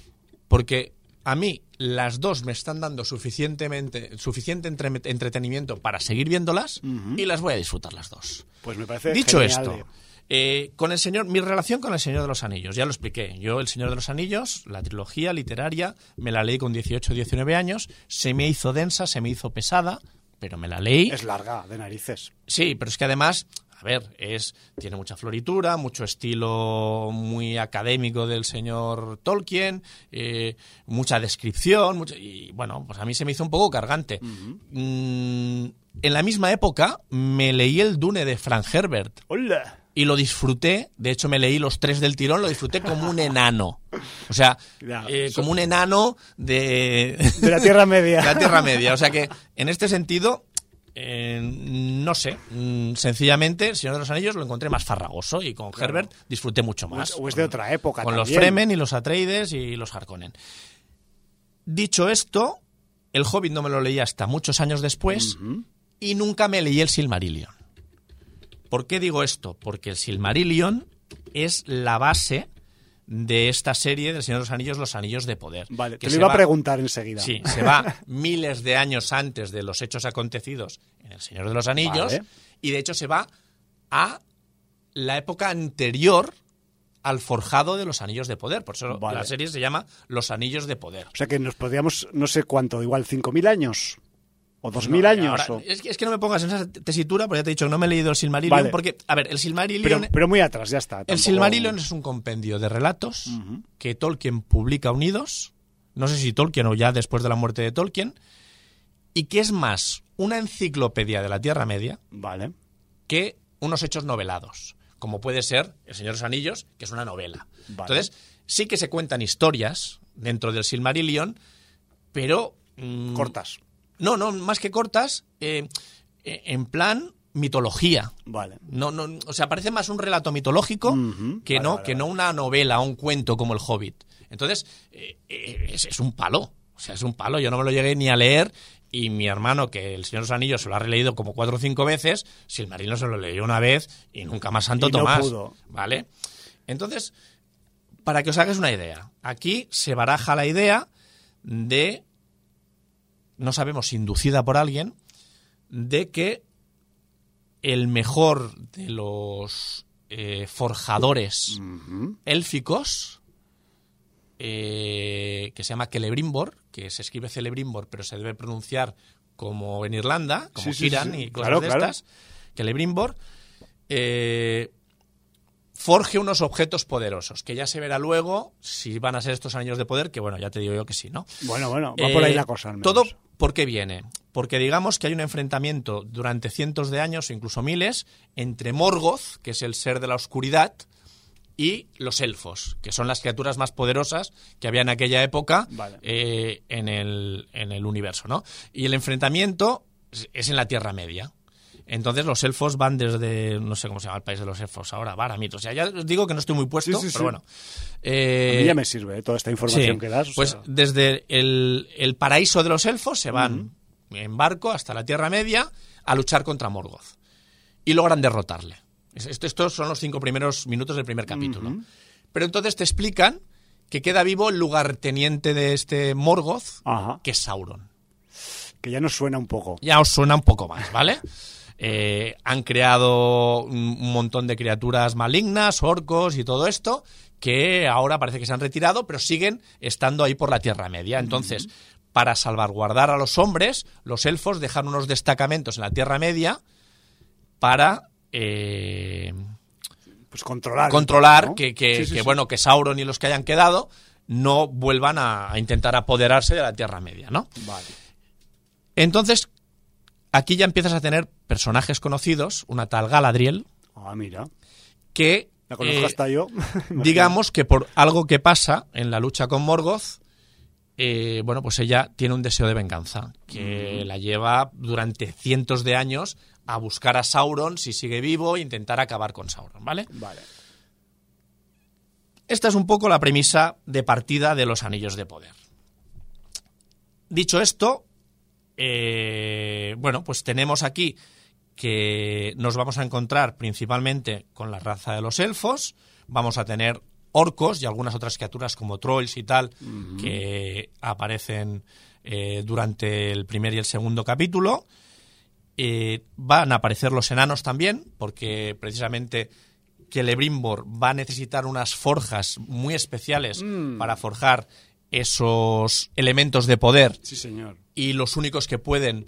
porque a mí las dos me están dando suficientemente suficiente entre- entretenimiento para seguir viéndolas y las voy a disfrutar las dos. Pues me parece Dicho genial, esto, eh. con el señor, mi relación con el Señor de los Anillos, ya lo expliqué. Yo, el Señor de los Anillos, la trilogía literaria, me la leí con 18 o 19 años, se me hizo densa, se me hizo pesada, pero me la leí. Es larga, de narices. Sí, pero es que además, a ver, es tiene mucha floritura, mucho estilo muy académico del señor Tolkien, eh, mucha descripción, mucho- y bueno, pues a mí se me hizo un poco cargante. Mm, en la misma época me leí el Dune de Frank Herbert ¡Hola! y lo disfruté, de hecho me leí los tres del tirón, lo disfruté como un enano. O sea, Ya, eh, como un enano de... De la Tierra Media. La Tierra Media. O sea que, en este sentido, eh, no sé, mm, sencillamente, El Señor de los Anillos lo encontré más farragoso y con Herbert disfruté mucho más. o es de otra época Con los. Fremen y los Atreides y los Harkonnen. Dicho esto, El Hobbit no me lo leí hasta muchos años después y nunca me leí el Silmarillion. ¿Por qué digo esto? Porque el Silmarillion es la base de esta serie del Señor de los Anillos, Los Anillos de Poder. Vale, que te lo iba a preguntar enseguida. Sí, se va miles de años antes de los hechos acontecidos en El Señor de los Anillos Vale. y de hecho se va a la época anterior al forjado de los Anillos de Poder. Por eso Vale. la serie se llama Los Anillos de Poder. O sea que nos podríamos, no sé cuánto, igual 5.000 años. O 2.000 No, años. ahora, o- es, que, es que no me pongas en esa tesitura, porque ya te he dicho que no me he leído el Silmarillion, Vale. porque, a ver, el Silmarillion... Pero, pero muy atrás, ya está. El Silmarillion es un compendio de relatos que Tolkien publica unidos, no sé si Tolkien o ya después de la muerte de Tolkien, y que es más una enciclopedia de la Tierra Media Vale. que unos hechos novelados, como puede ser El Señor de los Anillos, que es una novela. Vale. Entonces, sí que se cuentan historias dentro del Silmarillion, pero... mm, Cortas. No, no, más que cortas, eh, eh, en plan mitología. Vale. No, no, o sea, parece más un relato mitológico que Vale, no vale, que vale. no una novela o un cuento como el Hobbit. Entonces, eh, eh, es, es un palo. O sea, es un palo. Yo no me lo llegué ni a leer y mi hermano, que el Señor de los Anillos se lo ha releído como cuatro o cinco veces, Silmarillion se lo leyó una vez y nunca más Santo Y no Tomás. pudo. ¿Vale? Entonces, para que os hagáis una idea, aquí se baraja la idea de, no sabemos, inducida por alguien, de que el mejor de los eh, forjadores élficos, eh, que se llama Celebrimbor, que se escribe Celebrimbor, pero se debe pronunciar como en Irlanda, como Sí, Kiran sí. y cosas Claro, de claro. estas, Celebrimbor, eh, forge unos objetos poderosos, que ya se verá luego si van a ser estos años de poder, que bueno, ya te digo yo que sí, ¿no? Bueno, bueno, va por ahí Eh, la cosa. al menos. Todo, ¿por qué viene? Porque digamos que hay un enfrentamiento durante cientos de años, o incluso miles, entre Morgoth, que es el ser de la oscuridad, y los elfos, que son las criaturas más poderosas que había en aquella época Vale. eh, en, el, en el universo, ¿no? Y el enfrentamiento es- es en la Tierra Media. Entonces los elfos van desde, no sé cómo se llama el país de los elfos ahora, Baramit. O sea, ya os digo que no estoy muy puesto, Sí, sí, pero bueno. A Eh, mí ya me sirve eh, toda esta información que das. o pues sea, desde el, el paraíso de los elfos se van en barco hasta la Tierra Media a luchar contra Morgoth. Y logran derrotarle. Es- Esto, estos son los cinco primeros minutos del primer capítulo. Pero entonces te explican que queda vivo el lugarteniente de este Morgoth, Ajá. que es Sauron. que ya nos suena un poco. Ya os suena un poco más, ¿vale? Eh, han creado un montón de criaturas malignas, orcos y todo esto, que ahora parece que se han retirado, pero siguen estando ahí por la Tierra Media. Entonces, para salvaguardar a los hombres, los elfos dejan unos destacamentos en la Tierra Media para eh, Pues controlar. controlar ¿no? que, que- Sí, sí, que, sí. bueno que Sauron y los que hayan quedado no vuelvan a, a intentar apoderarse de la Tierra Media, ¿no? Vale. Entonces, aquí ya empiezas a tener personajes conocidos, una tal Galadriel, Ah, mira. que La conozco eh, hasta yo. digamos que por algo que pasa en la lucha con Morgoth, eh, bueno, pues ella tiene un deseo de venganza que la lleva durante cientos de años a buscar a Sauron si sigue vivo e intentar acabar con Sauron, ¿vale? Vale. Esta es un poco la premisa de partida de los Anillos de Poder. Dicho esto, eh, bueno, pues tenemos aquí que nos vamos a encontrar principalmente con la raza de los elfos, vamos a tener orcos y algunas otras criaturas como trolls y tal que aparecen eh, durante el primer y el segundo capítulo. Eh, van a aparecer los enanos también, porque precisamente Celebrimbor va a necesitar unas forjas muy especiales para forjar esos elementos de poder Sí, señor. y los únicos que pueden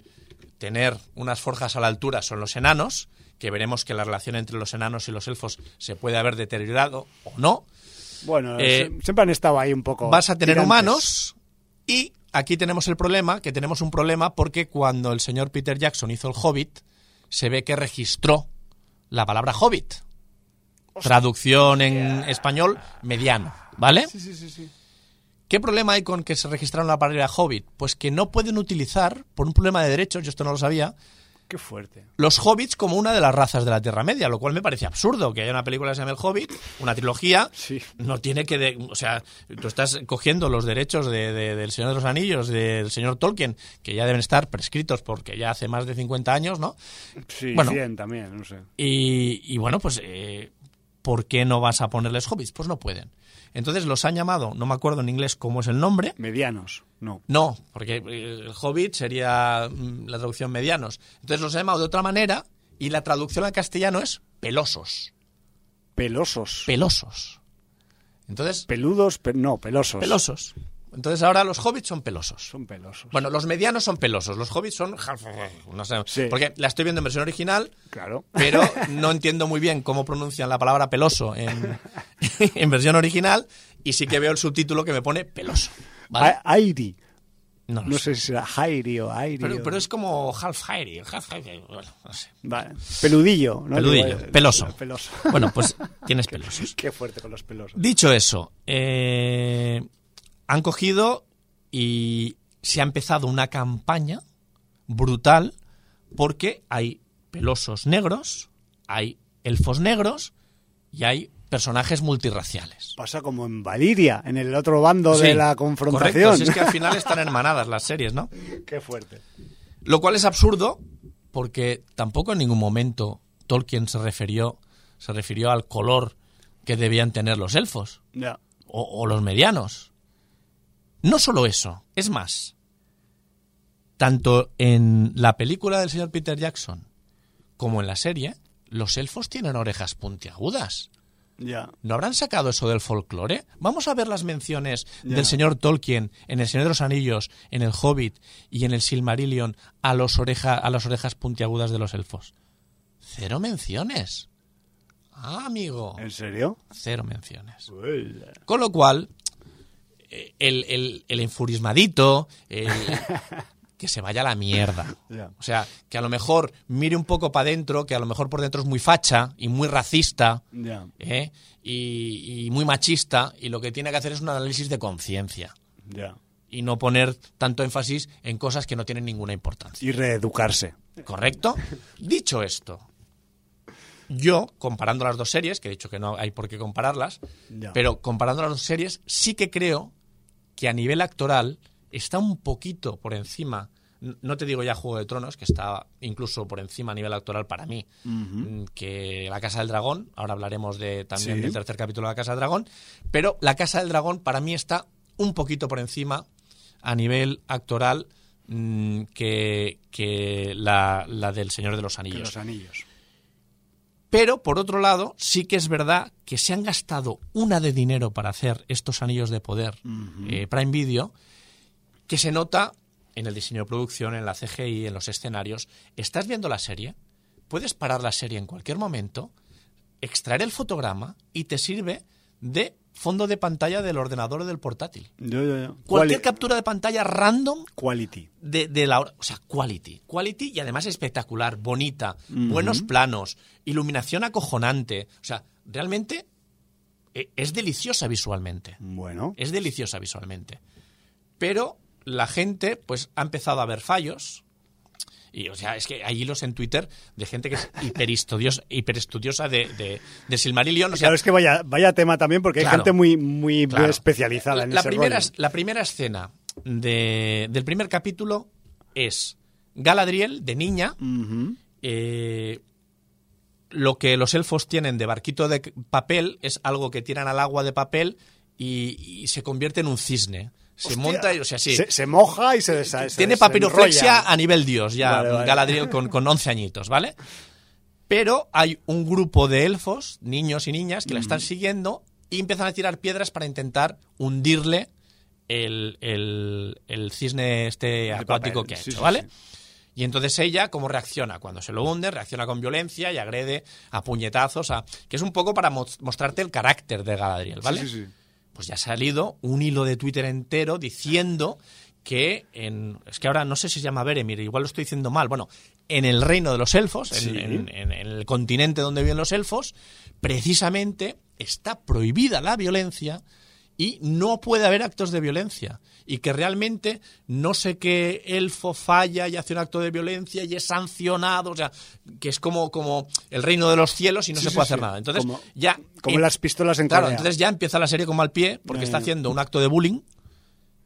tener unas forjas a la altura son los enanos, que veremos que la relación entre los enanos y los elfos se puede haber deteriorado o no. Bueno, Eh, sie- siempre han estado ahí un poco. Vas a tener tirantes. humanos y aquí tenemos el problema, que tenemos un problema porque cuando el señor Peter Jackson hizo el Hobbit, se ve que registró la palabra Hobbit. Traducción en español, mediano, ¿vale? Sí, sí, sí, sí. ¿Qué problema hay con que se registraron la palabra Hobbit? Pues que no pueden utilizar, por un problema de derechos, yo esto no lo sabía, Qué fuerte. los hobbits como una de las razas de la Tierra Media, lo cual me parece absurdo que haya una película que se llame El Hobbit, una trilogía, Sí. no tiene que... de- o sea, tú estás cogiendo los derechos de- de- del Señor de los Anillos, del señor Tolkien, que ya deben estar prescritos porque ya hace más de 50 años, ¿no? Sí, Bueno. 100 también, no sé. Y, y bueno, pues, eh, ¿por qué no vas a ponerles hobbits? Pues no pueden. Entonces los han llamado, no me acuerdo en inglés cómo es el nombre, Medianos, no. no, porque eh, el Hobbit sería mm, la traducción medianos. Entonces los he llamado de otra manera y la traducción al castellano es pelosos. Pelosos. Pelosos. Entonces, Peludos, pe- no, pelosos. pelosos. Entonces ahora los hobbits son pelosos. Son pelosos. Bueno, los medianos son pelosos, los hobbits son... No sé, Sí. porque la estoy viendo en versión original, Claro. pero no entiendo muy bien cómo pronuncian la palabra peloso en, en versión original y sí que veo el subtítulo que me pone peloso. ¿vale? Airi. No sé. sé si será Jairi o Airi. Pero, o- pero es como half hairy, half bueno, no sé. Vale. Peludillo, ¿no? Peludillo, eh, peloso. Peloso. Bueno, pues tienes pelosos. Qué fuerte con los pelosos. Dicho eso, eh, han cogido y se ha empezado una campaña brutal porque hay pelosos negros, hay elfos negros y hay personajes multirraciales. Pasa como en Valiria, en el otro bando Sí, de la Correcto, confrontación. si es que al final están hermanadas las series, ¿no? Qué fuerte. Lo cual es absurdo porque tampoco en ningún momento Tolkien se refirió, se refirió al color que debían tener los elfos. O los medianos. No solo eso, es más. Tanto en la película del señor Peter Jackson como en la serie, los elfos tienen orejas puntiagudas. Ya. ¿No habrán sacado eso del folclore? Vamos a ver las menciones del señor Tolkien en El Señor de los Anillos, en El Hobbit y en el Silmarillion a, los oreja, a las orejas puntiagudas de los elfos. Cero menciones. Ah, amigo. ¿En serio? Cero menciones. Uy. Con lo cual, el, el, el enfurismadito, el- que se vaya a la mierda. O sea, que a lo mejor mire un poco para adentro, que a lo mejor por dentro es muy facha y muy racista. ¿eh? y, y muy machista, y lo que tiene que hacer es un análisis de conciencia Ya. y no poner tanto énfasis en cosas que no tienen ninguna importancia. Y reeducarse. ¿Correcto? Dicho esto, yo, comparando las dos series, que he dicho que no hay por qué compararlas, pero comparando las dos series, sí que creo que a nivel actoral está un poquito por encima. No te digo ya Juego de Tronos, que está incluso por encima a nivel actoral para mí, mm, que La Casa del Dragón. Ahora hablaremos de, también Sí. del tercer capítulo de La Casa del Dragón. Pero La Casa del Dragón para mí está un poquito por encima a nivel actoral mm, que, que la, la del Señor de los Que Anillos. los anillos. Pero, por otro lado, sí que es verdad que se han gastado una de dinero para hacer estos anillos de poder eh, Prime Video, que se nota en el diseño de producción, en la CGI, en los escenarios. Estás viendo la serie, puedes parar la serie en cualquier momento, extraer el fotograma y te sirve de fondo de pantalla del ordenador o del portátil. Yo, yo, yo. Cualquier Quali- captura de pantalla random Quality. de, de la o sea, quality, quality y además espectacular, bonita, buenos planos, iluminación acojonante, o sea, realmente eh, es deliciosa visualmente, Bueno. es deliciosa visualmente, pero la gente pues ha empezado a ver fallos y o sea, es que hay hilos en Twitter de gente que es hiperestudiosa, hiperestudiosa de, de, de Silmarillion, o sea, Claro, es que vaya, vaya tema también porque hay Claro. gente muy, muy Claro. especializada en la ese primera, rollo. la primera escena de- del primer capítulo es Galadriel, de niña, eh, lo que los elfos tienen de barquito de papel es algo que tiran al agua de papel y, y se convierte en un cisne. Se Hostia. monta y, o sea, sí. Se, se moja y se deshace. Tiene papiroflexia a nivel dios, ya Vale, vale. Galadriel con, con 11 añitos, ¿vale? Pero hay un grupo de elfos, niños y niñas, que la están siguiendo y empiezan a tirar piedras para intentar hundirle el, el- el cisne este acuático que ha hecho, sí, ¿vale? sí. Y entonces ella, ¿cómo reacciona? Cuando se lo hunde, reacciona con violencia y agrede a puñetazos, a, que es un poco para mos- mostrarte el carácter de Galadriel, ¿vale? Sí, sí, sí. Pues ya ha salido un hilo de Twitter entero diciendo que en. Es que ahora no sé si se llama Beremir, igual lo estoy diciendo mal. Bueno, en el reino de los elfos, Sí. en- en- en el continente donde viven los elfos, precisamente está prohibida la violencia y no puede haber actos de violencia. Y que realmente no sé qué elfo falla y hace un acto de violencia y es sancionado. O sea, que es como, como el reino de los cielos y no Sí, se puede sí. hacer nada. Entonces, Como- ya. Como en- las pistolas en Claro, Corea. entonces ya empieza la serie como al pie porque está haciendo un acto de bullying.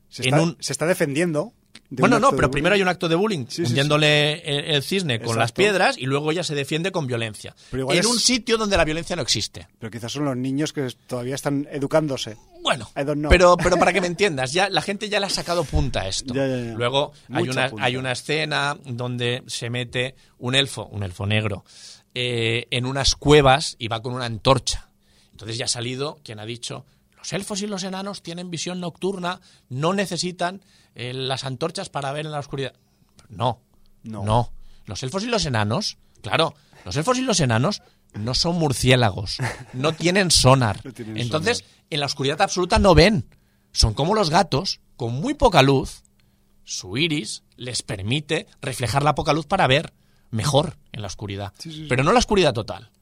se, en está, un- se está defendiendo. Bueno, no, pero primero hay un acto de bullying, Sí, sí, hundiéndole el, el cisne con las piedras y luego ella se defiende con violencia. Pero igual en es- un sitio donde la violencia no existe. Pero quizás son los niños que todavía están educándose. Bueno, pero, pero para que me entiendas, ya la gente ya le ha sacado punta a esto. Ya, ya, ya. Luego hay Mucha una, punta. hay una escena donde se mete un elfo, un elfo negro, eh, en unas cuevas y va con una antorcha. Entonces ya ha salido quien ha dicho, los elfos y los enanos tienen visión nocturna, no necesitan eh, las antorchas para ver en la oscuridad. No, No. no. Los elfos y los enanos, claro, los elfos y los enanos no son murciélagos, no tienen sonar. No tienen Entonces, sonar. en la oscuridad absoluta no ven. Son como los gatos, con muy poca luz, su iris les permite reflejar la poca luz para ver mejor en la oscuridad. Sí, sí, sí. Pero no la oscuridad total.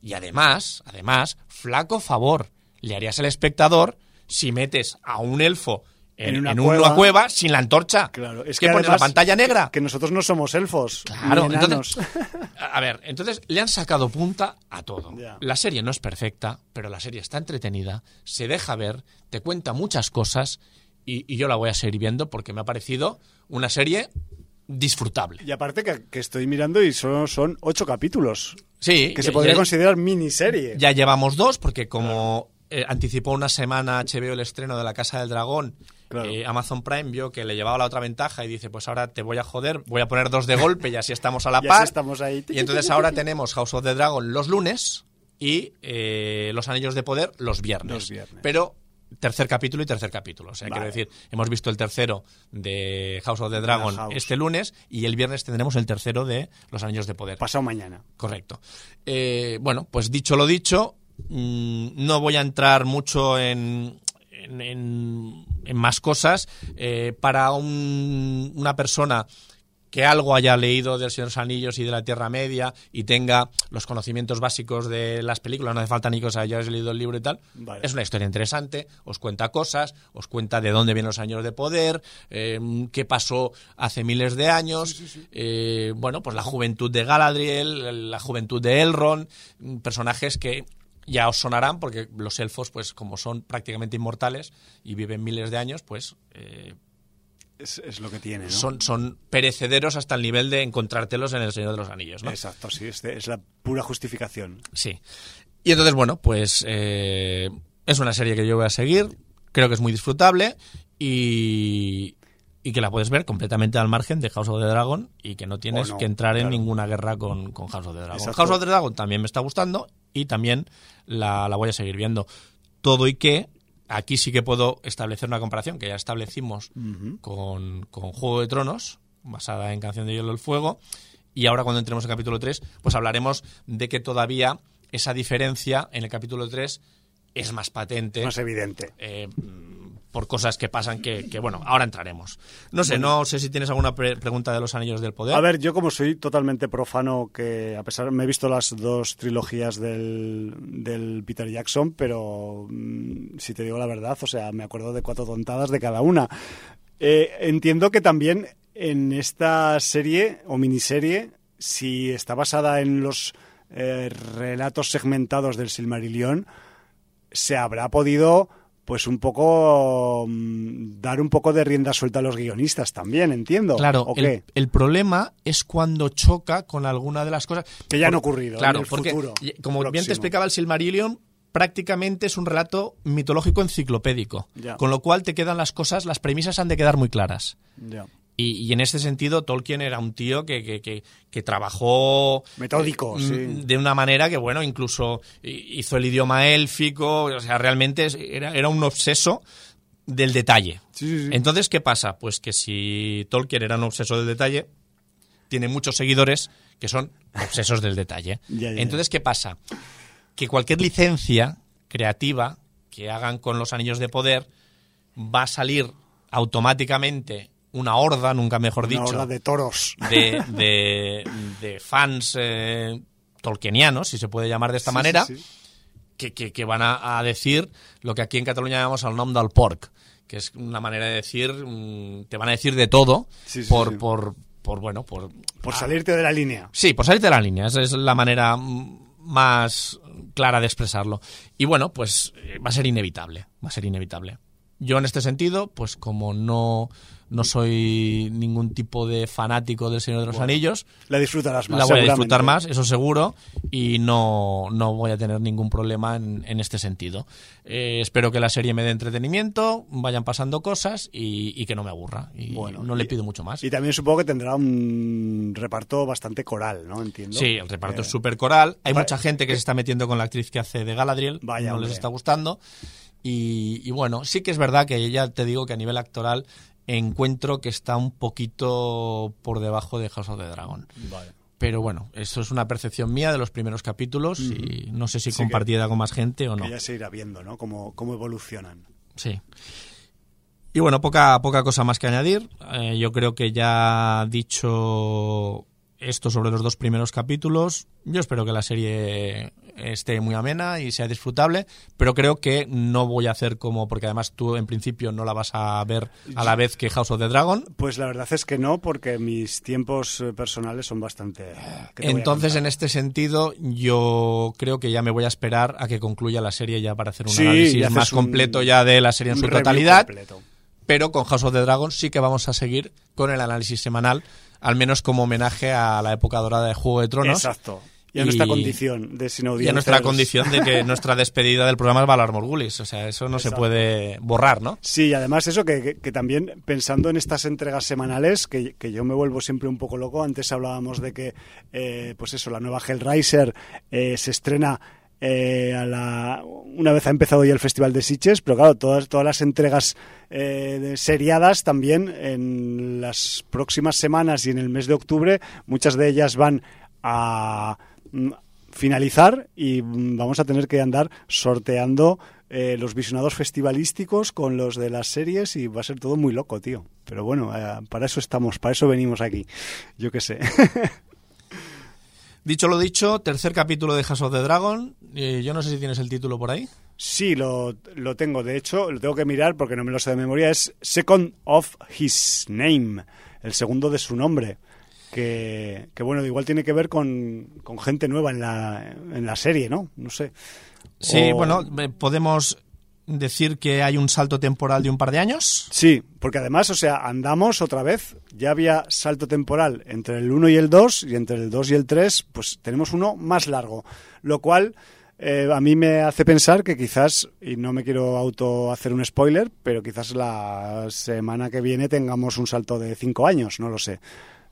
Y además, además, flaco favor le harías al espectador si metes a un elfo en, En una en cueva. una cueva sin la antorcha. Claro, es ¿Qué que pones la pantalla negra? Que nosotros no somos elfos. Claro, entonces, a ver, entonces le han sacado punta a todo. La serie no es perfecta, pero la serie está entretenida, se deja ver, te cuenta muchas cosas y, y yo la voy a seguir viendo porque me ha parecido una serie disfrutable. Y aparte que, que estoy mirando y solo son ocho capítulos. Sí, Que ya- se podría ya- considerar miniserie. Ya llevamos dos, porque como eh, anticipó una semana HBO el estreno de La Casa del Dragón, Claro. eh, Amazon Prime vio que le llevaba la otra ventaja y dice, pues ahora te voy a joder, voy a poner dos de golpe y así estamos a la par. estamos ahí. Y entonces ahora tenemos House of the Dragon los lunes y eh, Los Anillos de Poder los viernes. Los viernes. Pero tercer capítulo y tercer capítulo. O sea, Vale. quiero decir, hemos visto el tercero de House of the Dragon este lunes y el viernes tendremos el tercero de Los Anillos de Poder. Pasado mañana. Correcto. Eh, bueno, pues dicho lo dicho, no voy a entrar mucho en, en, en- en más cosas. Eh, para un- una persona que algo haya leído del Señor de los Anillos y de la Tierra Media y tenga los conocimientos básicos de las películas, no hace falta ni que os hayáis leído el libro y tal. Vale. Es una historia interesante, os cuenta cosas, os cuenta de dónde vienen los años de poder, eh, qué pasó hace miles de años, eh, bueno, pues la juventud de Galadriel, la juventud de Elrond, mm, personajes que ya os sonarán porque los elfos, pues como son prácticamente inmortales y viven miles de años, pues eh, Es, es lo que tiene, ¿no? son, son perecederos hasta el nivel de encontrártelos en el Señor de los Anillos, ¿no? Exacto, sí. Es, de- es la pura justificación. Sí. Y entonces, bueno, pues eh, es una serie que yo voy a seguir. Creo que es muy disfrutable y, y que la puedes ver completamente al margen de House of the Dragon y que no tienes no, que entrar en ninguna guerra con, con House of the Dragon. Exacto. House of the Dragon también me está gustando y también la, la voy a seguir viendo. Todo y que aquí sí que puedo establecer una comparación que ya establecimos con, con Juego de Tronos, basada en Canción de Hielo del Fuego. Y ahora cuando entremos en capítulo 3, pues hablaremos de que todavía esa diferencia en el capítulo 3 es más patente. Más evidente. eh, por cosas que pasan que, bueno, ahora entraremos. No sé, no sé si tienes alguna pre- pregunta de los Anillos del Poder. A ver, yo como soy totalmente profano, que a pesar, me he visto las dos trilogías del, del Peter Jackson, pero mm, si te digo la verdad, o sea, me acuerdo de cuatro tontadas de cada una. Eh, entiendo que también en esta serie o miniserie, si está basada en los eh, relatos segmentados del Silmarillion, se habrá podido pues un poco mm, dar un poco de rienda suelta a los guionistas también, entiendo. Claro, ¿O el, qué? el problema es cuando choca con alguna de las cosas Que ya han ocurrido Claro, en el porque futuro como bien te explicaba el Silmarillion, prácticamente es un relato mitológico enciclopédico. Ya. Con lo cual te quedan las cosas, las premisas han de quedar muy claras. Ya. Y, y en este sentido, Tolkien era un tío que, que, que- que trabajó Metódico, mm, sí. de una manera que, bueno, incluso hi- hizo el idioma élfico, o sea, realmente era, era un obseso del detalle. Sí, sí, sí. Entonces, ¿qué pasa? Pues que si Tolkien era un obseso del detalle, tiene muchos seguidores que son obsesos del detalle. Ya, ya, Entonces, ¿qué pasa? Que cualquier licencia creativa que hagan con los anillos de poder va a salir automáticamente una horda, nunca mejor Una dicho, horda de toros. de, de- de fans eh, tolkienianos, si se puede llamar de esta Sí, manera, sí, sí. Que, que- que van a, a decir lo que aquí en Cataluña llamamos el nom del porc, que es una manera de decir, mm, te van a decir de todo por, por, por, bueno, por... Por salirte de la línea. Sí, por salirte de la línea, esa es la manera mm, más clara de expresarlo. Y bueno, pues eh, va a ser inevitable, va a ser inevitable. Yo en este sentido, pues como no, no soy ningún tipo de fanático del Señor de los Anillos, La disfrutarás más. la voy a disfrutar más, eso seguro, y no, no voy a tener ningún problema en, en este sentido. Eh, espero que la serie me dé entretenimiento, vayan pasando cosas y, y que no me aburra. Y Bueno, no le pido mucho más. Y también supongo que tendrá un reparto bastante coral, ¿no? Entiendo. Sí, el reparto Eh, es súper coral. Hay mucha gente que se está metiendo con la actriz que hace de Galadriel. Vaya, no les está gustando. Y, y bueno, sí que es verdad que ya te digo que a nivel actoral encuentro que está un poquito por debajo de House of the Dragon. Vale. Pero bueno, eso es una percepción mía de los primeros capítulos y no sé si Sí que- compartida con más gente o no. Que ya se irá viendo, ¿no? Cómo, cómo evolucionan. Sí. Y bueno, poca, poca cosa más que añadir. Eh, yo creo que ya dicho esto sobre los dos primeros capítulos, yo espero que la serie esté muy amena y sea disfrutable, pero creo que no voy a hacer como, porque además tú en principio no la vas a ver a la vez que House of the Dragon. Pues la verdad es que no, porque mis tiempos eh, personales son bastante... ¿qué te voy a Entonces, en este sentido, yo creo que ya me voy a esperar a que concluya la serie ya para hacer un Sí, análisis más un- completo ya de la serie en su totalidad. completo. pero con House of the Dragon sí que vamos a seguir con el análisis semanal, al menos como homenaje a la época dorada de Juego de Tronos. Exacto. Y a Y- nuestra condición de sin Y audiencia. a nuestra condición de que nuestra despedida del programa es Valar Morgulis. O sea, eso no se puede borrar, ¿no? Sí, y además eso, que, que- que también pensando en estas entregas semanales, que, que yo me vuelvo siempre un poco loco, antes hablábamos de que, eh, pues eso, la nueva Hellraiser eh, se estrena eh, a la, una vez ha empezado ya el Festival de Sitges, pero claro, todas, todas las entregas eh, seriadas también en las próximas semanas y en el mes de octubre, muchas de ellas van a mm, finalizar y mm, vamos a tener que andar sorteando eh, los visionados festivalísticos con los de las series y va a ser todo muy loco, tío. Pero bueno, eh, para eso estamos, para eso venimos aquí. Yo qué sé. Dicho lo dicho, tercer capítulo de House of the Dragon. Eh, yo no sé si tienes el título por ahí. Sí, lo, lo tengo. De hecho, lo tengo que mirar porque no me lo sé de memoria. Es Second of His Name, el segundo de su nombre. Que, que bueno, igual tiene que ver con, con gente nueva en la, en la serie, ¿no? No sé. Sí, O- bueno, eh, podemos decir que hay un salto temporal de un par de años. Sí, porque además, o sea, andamos otra vez. Ya había salto temporal entre el 1 y el 2, y entre el 2 y el 3, pues tenemos uno más largo. Lo cual eh, a mí me hace pensar que quizás, y no me quiero auto hacer un spoiler, pero quizás la semana que viene tengamos un salto de 5 años, no lo sé.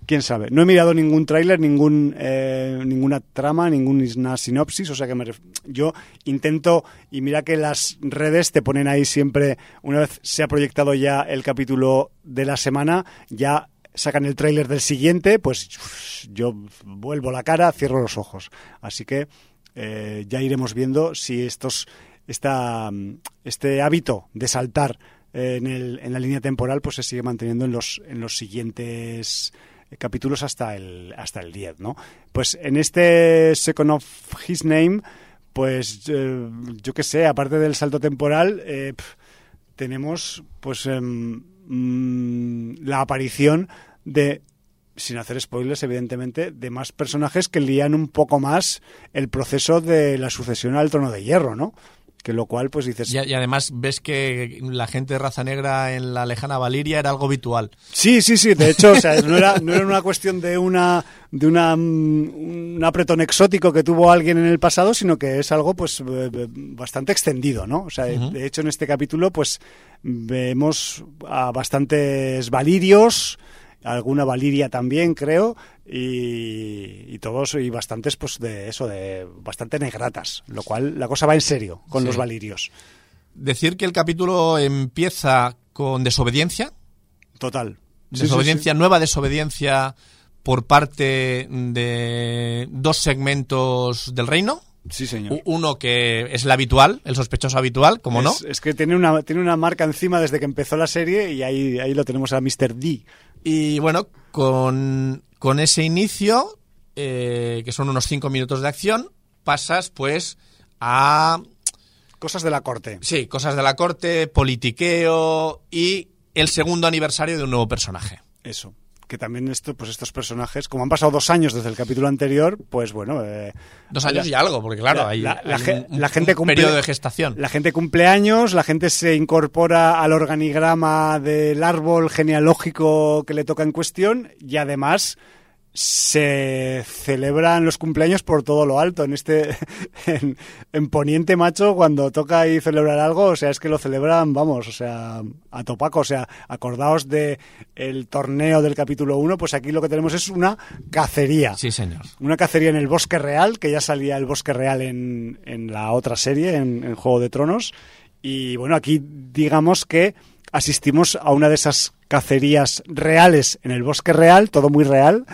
Quién sabe. No he mirado ningún tráiler, ningún, eh, ninguna trama, ninguna sinopsis. O sea que me ref- yo intento, y mira que las redes te ponen ahí siempre, una vez se ha proyectado ya el capítulo de la semana, ya sacan el tráiler del siguiente, pues yo vuelvo la cara, cierro los ojos. Así que eh, ya iremos viendo si estos, esta, este hábito de saltar eh, en, el, en la línea temporal pues se sigue manteniendo en los, en los siguientes capítulos hasta el hasta el 10, ¿no? Pues en este Second of His Name, pues eh, yo qué sé, aparte del salto temporal, eh, tenemos pues mm, la aparición de sin hacer spoilers, evidentemente, de más personajes que lían un poco más el proceso de la sucesión al trono de hierro, ¿no? Que lo cual pues dices y, y, además ves que la gente de raza negra en la lejana Valiria era algo habitual sí sí sí de hecho o sea, no era no era una cuestión de una de una un apretón exótico que tuvo alguien en el pasado sino que es algo pues bastante extendido no o sea uh -huh. de hecho en este capítulo pues vemos a bastantes valirios alguna valiria también creo y, y, todos y bastantes pues de eso de bastante negratas lo cual la cosa va en serio con sí. los valirios decir que el capítulo empieza con desobediencia total desobediencia sí, sí, nueva desobediencia por parte de dos segmentos del reino Sí, señor. Uno que es el habitual, el sospechoso habitual, como no. Es que tiene una, tiene una marca encima desde que empezó la serie y ahí, ahí lo tenemos a Mr. D. Y bueno, con, con ese inicio, eh, que son unos cinco minutos de acción, pasas pues a... Cosas de la corte. Sí, cosas de la corte, politiqueo y el segundo aniversario de un nuevo personaje. Eso que también esto, pues estos personajes, como han pasado dos años desde el capítulo anterior, pues bueno. Eh, dos años la, y algo, porque claro, la, hay, la, hay un, la gente un cumple, periodo de gestación. La gente cumple años, la gente se incorpora al organigrama del árbol genealógico que le toca en cuestión y además se celebran los cumpleaños por todo lo alto en este en, en, Poniente macho cuando toca ahí celebrar algo o sea es que lo celebran vamos o sea a topaco o sea acordaos de el torneo del capítulo 1 pues aquí lo que tenemos es una cacería. Sí señor. Una cacería en el bosque real que ya salía el bosque real en, en la otra serie en, en Juego de Tronos. Y bueno aquí digamos que asistimos a una de esas cacerías reales en el bosque real todo muy real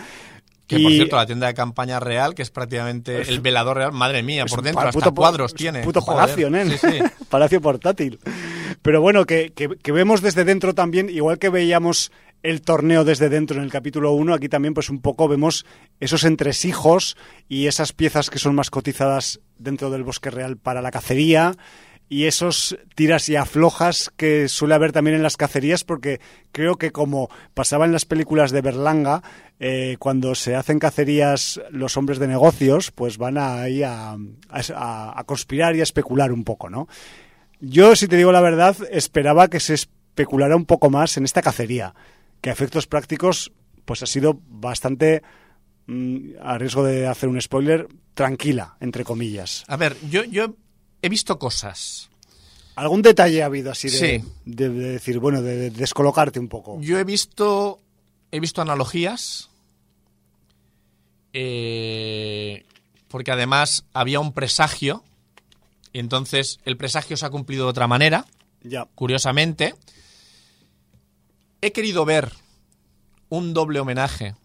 que por cierto, la tienda de campaña real, que es prácticamente el velador real, madre mía, por dentro, hasta puto, cuadros tiene. Puto Joder. palacio, ¿eh? Sí, sí. palacio portátil. Pero bueno, que, que, que, vemos desde dentro también, igual que veíamos el torneo desde dentro en el capítulo 1, aquí también pues un poco vemos esos entresijos y esas piezas que son más cotizadas dentro del bosque real para la cacería y esos tiras y aflojas que suele haber también en las cacerías, porque creo que como pasaba en las películas de Berlanga, eh, cuando se hacen cacerías los hombres de negocios, pues van ahí a, a, conspirar y a especular un poco, ¿no? Yo, si te digo la verdad, esperaba que se especulara un poco más en esta cacería, que a efectos prácticos, pues ha sido bastante mm, a riesgo de hacer un spoiler, tranquila, entre comillas. A ver, yo, yo he visto cosas. ¿Algún detalle ha habido así de, sí. de, de decir, bueno, de, de, descolocarte un poco? Yo he visto, he visto analogías, eh, porque además había un presagio, y entonces el presagio se ha cumplido de otra manera, ya. curiosamente. He querido ver un doble homenaje,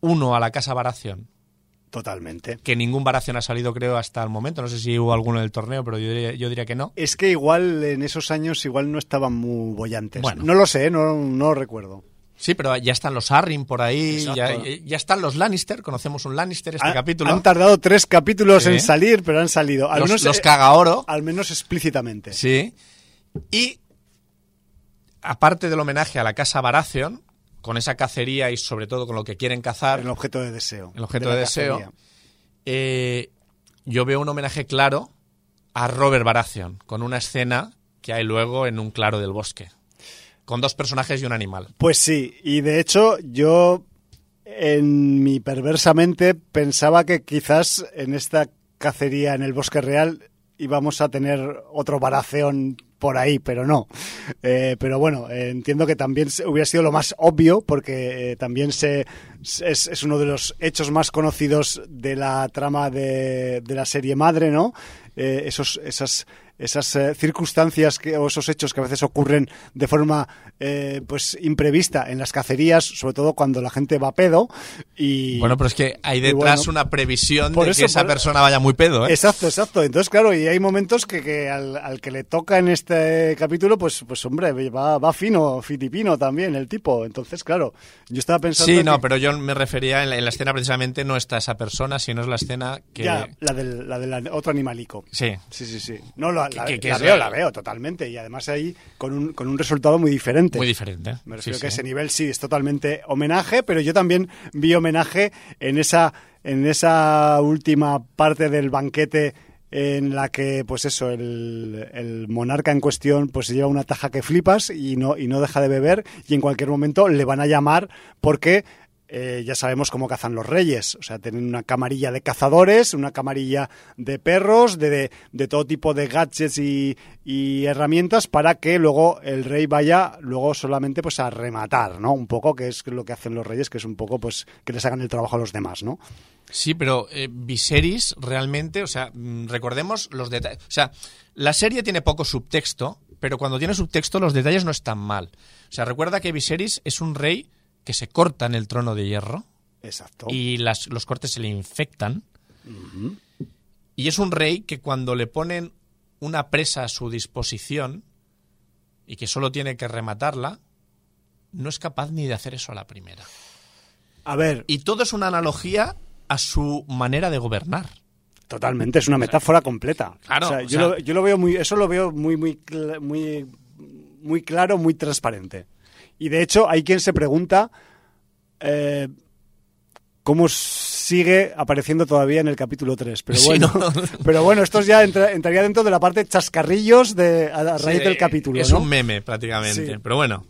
uno a la Casa Baración, Totalmente. Que ningún Baración ha salido, creo, hasta el momento. No sé si hubo alguno en el torneo, pero yo diría, yo diría que no. Es que igual en esos años igual no estaban muy bollantes. Bueno. No lo sé, no, no lo recuerdo. Sí, pero ya están los Arryn por ahí, ya, ya, están los Lannister, conocemos un Lannister este ha, capítulo. Han tardado tres capítulos sí. en salir, pero han salido. Al los, menos, los caga oro. Al menos explícitamente. Sí. Y aparte del homenaje a la casa Baratheon, con esa cacería y sobre todo con lo que quieren cazar. El objeto de deseo. El objeto de, de deseo. Eh, yo veo un homenaje claro a Robert Baratheon, con una escena que hay luego en un claro del bosque. Con dos personajes y un animal. Pues sí, y de hecho yo en mi perversa mente pensaba que quizás en esta cacería en el bosque real íbamos a tener otro Baratheon por ahí, pero no. Eh, pero bueno, eh, entiendo que también hubiera sido lo más obvio, porque eh, también se, es, es, uno de los hechos más conocidos de la trama de, de la serie madre, ¿no? esos, esas, esas eh, circunstancias que, o esos hechos que a veces ocurren de forma eh, pues imprevista en las cacerías, sobre todo cuando la gente va pedo. Y, bueno, pero es que hay detrás bueno, una previsión de eso, que esa por, persona vaya muy pedo. ¿eh? Exacto, exacto. Entonces, claro, y hay momentos que, que al, al, que le toca en este capítulo, pues, pues hombre, va, va fino, fitipino también el tipo. Entonces, claro, yo estaba pensando. Sí, no, que... pero yo me refería en la, en la, escena precisamente no está esa persona, sino es la escena que. Ya, la del, la del otro animalico. Sí. Sí, sí, sí. No, la, la, que, que la veo, la veo totalmente. Y además ahí con un, con un resultado muy diferente. Muy diferente. Me refiero sí, que sí. ese nivel sí es totalmente homenaje, pero yo también vi homenaje en esa, en esa última parte del banquete en la que, pues eso, el, el monarca en cuestión pues se lleva una taja que flipas y no, y no deja de beber y en cualquier momento le van a llamar porque eh, ya sabemos cómo cazan los reyes. O sea, tienen una camarilla de cazadores, una camarilla de perros, de, de, todo tipo de gadgets y, y, herramientas para que luego el rey vaya luego solamente pues a rematar, ¿no? Un poco, que es lo que hacen los reyes, que es un poco pues que les hagan el trabajo a los demás, ¿no? Sí, pero eh, Viserys realmente, o sea, mm, recordemos los detalles. O sea, la serie tiene poco subtexto, pero cuando tiene subtexto los detalles no están mal. O sea, recuerda que Viserys es un rey que se corta en el trono de hierro. Exacto. Y las, los cortes se le infectan. Uh -huh. Y es un rey que cuando le ponen una presa a su disposición y que solo tiene que rematarla, no es capaz ni de hacer eso a la primera. A ver. Y todo es una analogía a su manera de gobernar. Totalmente, es una metáfora completa. Claro. O sea, yo, o sea, lo, yo, lo, veo muy, eso lo veo muy, muy, muy, muy claro, muy transparente. Y de hecho, hay quien se pregunta eh, cómo sigue apareciendo todavía en el capítulo 3. Pero bueno, sí, no. pero bueno esto ya entra, entraría dentro de la parte chascarrillos de, a, raíz sí, del capítulo. Es ¿no? un meme prácticamente. Sí. Pero bueno.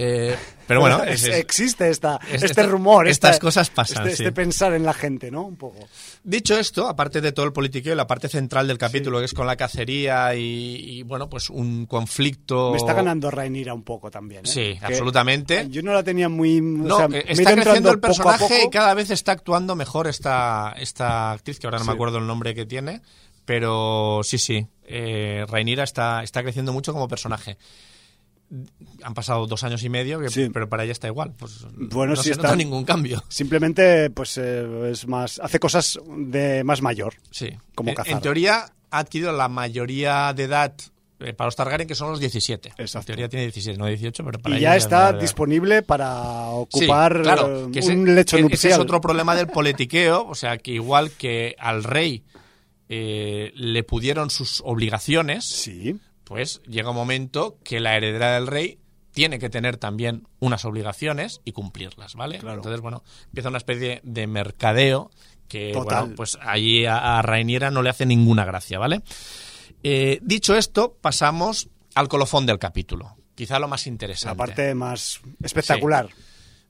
Eh, pero bueno, es, es, existe esta, es, este rumor. Estas esta, cosas pasan. Este, este, pensar en la gente, ¿no? Un poco. Dicho esto, aparte de todo el politiqueo, la parte central del capítulo, sí. que es con la cacería y, y, bueno, pues un conflicto. Me está ganando Rainira un poco también. ¿eh? Sí, que absolutamente. Yo no la tenía muy. No, o sea, está creciendo el personaje poco poco. y cada vez está actuando mejor esta, esta actriz, que ahora no sí. me acuerdo el nombre que tiene. Pero sí, sí. Eh, Rainira está, está creciendo mucho como personaje han pasado dos años y medio, que, sí. pero para ella está igual. Pues bueno, no sí se está, nota ningún cambio. Simplemente, pues eh, es más, hace cosas de más mayor. Sí. Como en, cazar. en teoría ha adquirido la mayoría de edad eh, para los Targaryen, que son los 17. Exacto. En teoría tiene 17, no 18, pero para Y ya está ya disponible para ocupar sí, claro, que un ese, lecho que nupcial. Ese es otro problema del politiqueo, o sea, que igual que al rey eh, le pudieron sus obligaciones, sí. Pues llega un momento que la heredera del rey tiene que tener también unas obligaciones y cumplirlas, ¿vale? Claro. Entonces, bueno, empieza una especie de mercadeo que, Total. bueno, pues allí a, a Rainiera no le hace ninguna gracia, ¿vale? Eh, dicho esto, pasamos al colofón del capítulo, quizá lo más interesante. La parte más espectacular. Sí.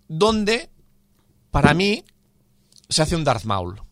Donde, para mí, se hace un Darth Maul.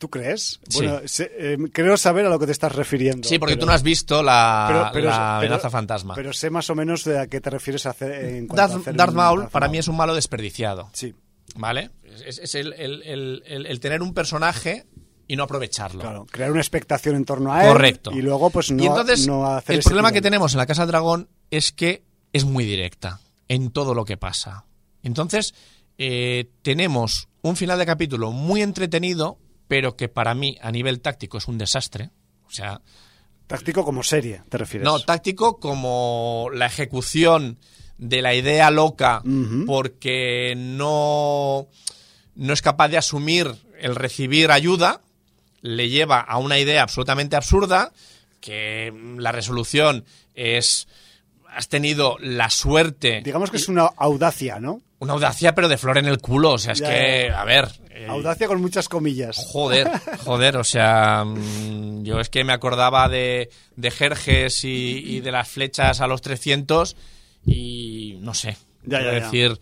¿Tú crees? Sí. Bueno, se, eh, creo saber a lo que te estás refiriendo. Sí, porque pero, tú no has visto la, pero, pero, la amenaza fantasma. Pero sé más o menos a qué te refieres a hacer, en cuanto Darth, a hacer Darth Maul para Maul. mí es un malo desperdiciado. Sí. ¿Vale? Es, es el, el, el, el, tener un personaje y no aprovecharlo. Claro, crear una expectación en torno a él. Correcto. Y luego, pues no, y entonces, no hacer El problema que tenemos en la Casa del Dragón es que es muy directa en todo lo que pasa. Entonces, eh, tenemos un final de capítulo muy entretenido, pero que para mí, a nivel táctico, es un desastre. O sea. Táctico como serie, ¿te refieres? No, táctico como la ejecución de la idea loca, uh -huh. porque no, no es capaz de asumir el recibir ayuda, le lleva a una idea absolutamente absurda, que la resolución es has tenido la suerte. Digamos que es una audacia, ¿no? Una audacia, pero de flor en el culo. O sea, es ya, que, ya. a ver. Eh, audacia con muchas comillas. Joder, joder. O sea, mm, yo es que me acordaba de, de Jerjes y, y, de las flechas a los 300 y no sé. Ya, ya, decir.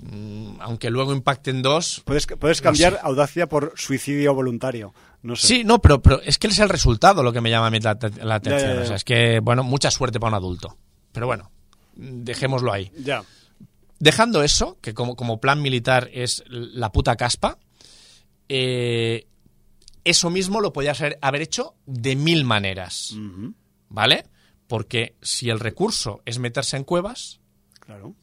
Mm, aunque luego impacten dos. Puedes, puedes cambiar no sé. audacia por suicidio voluntario. No sé. Sí, no, pero, pero es que es el resultado lo que me llama a mí la, la atención. O sea, es que, bueno, mucha suerte para un adulto. Pero bueno, dejémoslo ahí. Ya. Dejando eso, que como, como, plan militar es la puta caspa, eh, eso mismo lo podías haber hecho de mil maneras. Uh -huh. ¿Vale? Porque si el recurso es meterse en cuevas, claro.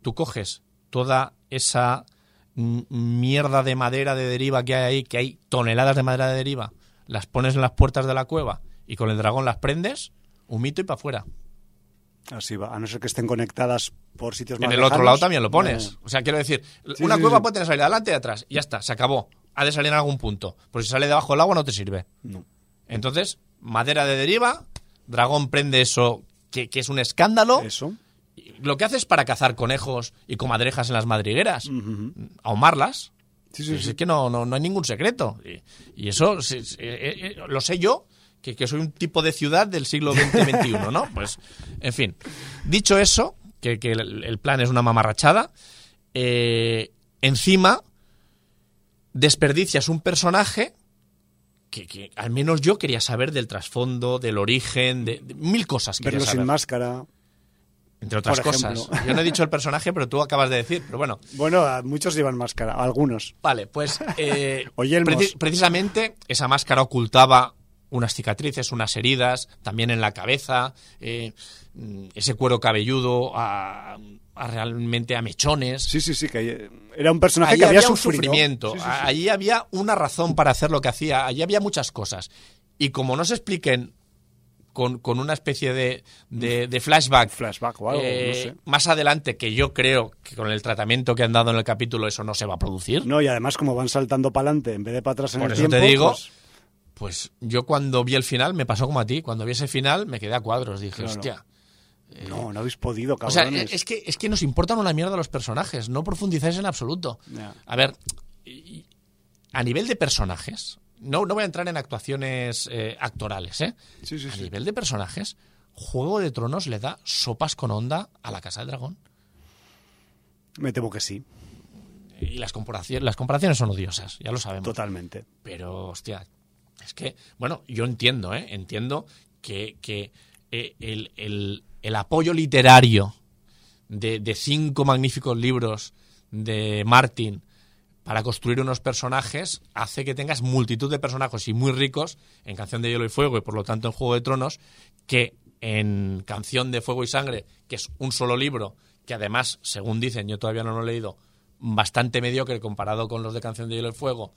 tú coges toda esa mierda de madera de deriva que hay ahí, que hay toneladas de madera de deriva, las pones en las puertas de la cueva y con el dragón las prendes, un mito y para afuera. Así va, a no ser que estén conectadas por sitios más En el lejanos, otro lado también lo pones. O sea, quiero decir, Sí, una sí, cueva sí. puede tener salida adelante y atrás. Y ya está, se acabó. Ha de salir en algún punto. Porque si sale debajo del agua no te sirve. No. Entonces, madera de deriva, dragón prende eso, que, que es un escándalo. Eso. Lo que haces para cazar conejos y comadrejas en las madrigueras, ahumarlas Sí, sí, es sí. que no, no, no hay ningún secreto. Y, y eso eh, eh, lo sé yo, que, que soy un tipo de ciudad del siglo XX-XXI, ¿no? Pues, en fin. Dicho eso, que, que el, el plan es una mamarrachada, eh, encima desperdicias un personaje que, que al menos yo quería saber del trasfondo, del origen, de, de mil cosas. Verlo sin máscara. Entre otras cosas. Yo no he dicho el personaje, pero tú acabas de decir. Pero bueno, Bueno, a muchos llevan máscara, algunos. vale, pues eh, O yelmos. preci- precisamente esa máscara ocultaba unas cicatrices, unas heridas, también en la cabeza, eh, mm, ese cuero cabelludo a, a realmente a mechones. Sí, sí, sí, que hay- era un personaje Allí que había, había un sufrido. sufrimiento, Sí, sí, sí. a- allí había una razón para hacer lo que hacía, allí había muchas cosas. Y como no se expliquen con, con una especie de, de- de flashback, Flashback o algo, eh, no sé. más adelante, que yo creo que con el tratamiento que han dado en el capítulo eso no se va a producir, No, y además como van saltando para adelante en vez de para atrás en Por el eso te digo, pues, pues yo cuando vi el final me pasó como a ti, cuando vi ese final me quedé a cuadros, dije, Claro. hostia. no, no habéis podido, O sea, cabrones. es que, es que nos importan una mierda los personajes, no profundizáis en absoluto. A ver, a nivel de personajes, no, no voy a entrar en actuaciones eh, actorales, ¿eh? Sí, sí, a sí. nivel de personajes, Juego de Tronos le da sopas con onda a la Casa del Dragón. Me temo que sí, Y las comparaciones, las comparaciones son odiosas, ya lo sabemos. totalmente. Pero, hostia, es que, bueno, yo entiendo, ¿eh? Entiendo que, eh, el apoyo literario de, de cinco magníficos libros de Martin para construir unos personajes hace que tengas multitud de personajes y muy ricos en Canción de Hielo y Fuego y por lo tanto en Juego de Tronos que en Canción de Fuego y Sangre, que es un solo libro, que además, según dicen, yo todavía no lo he leído, bastante mediocre comparado con los de Canción de Hielo y Fuego,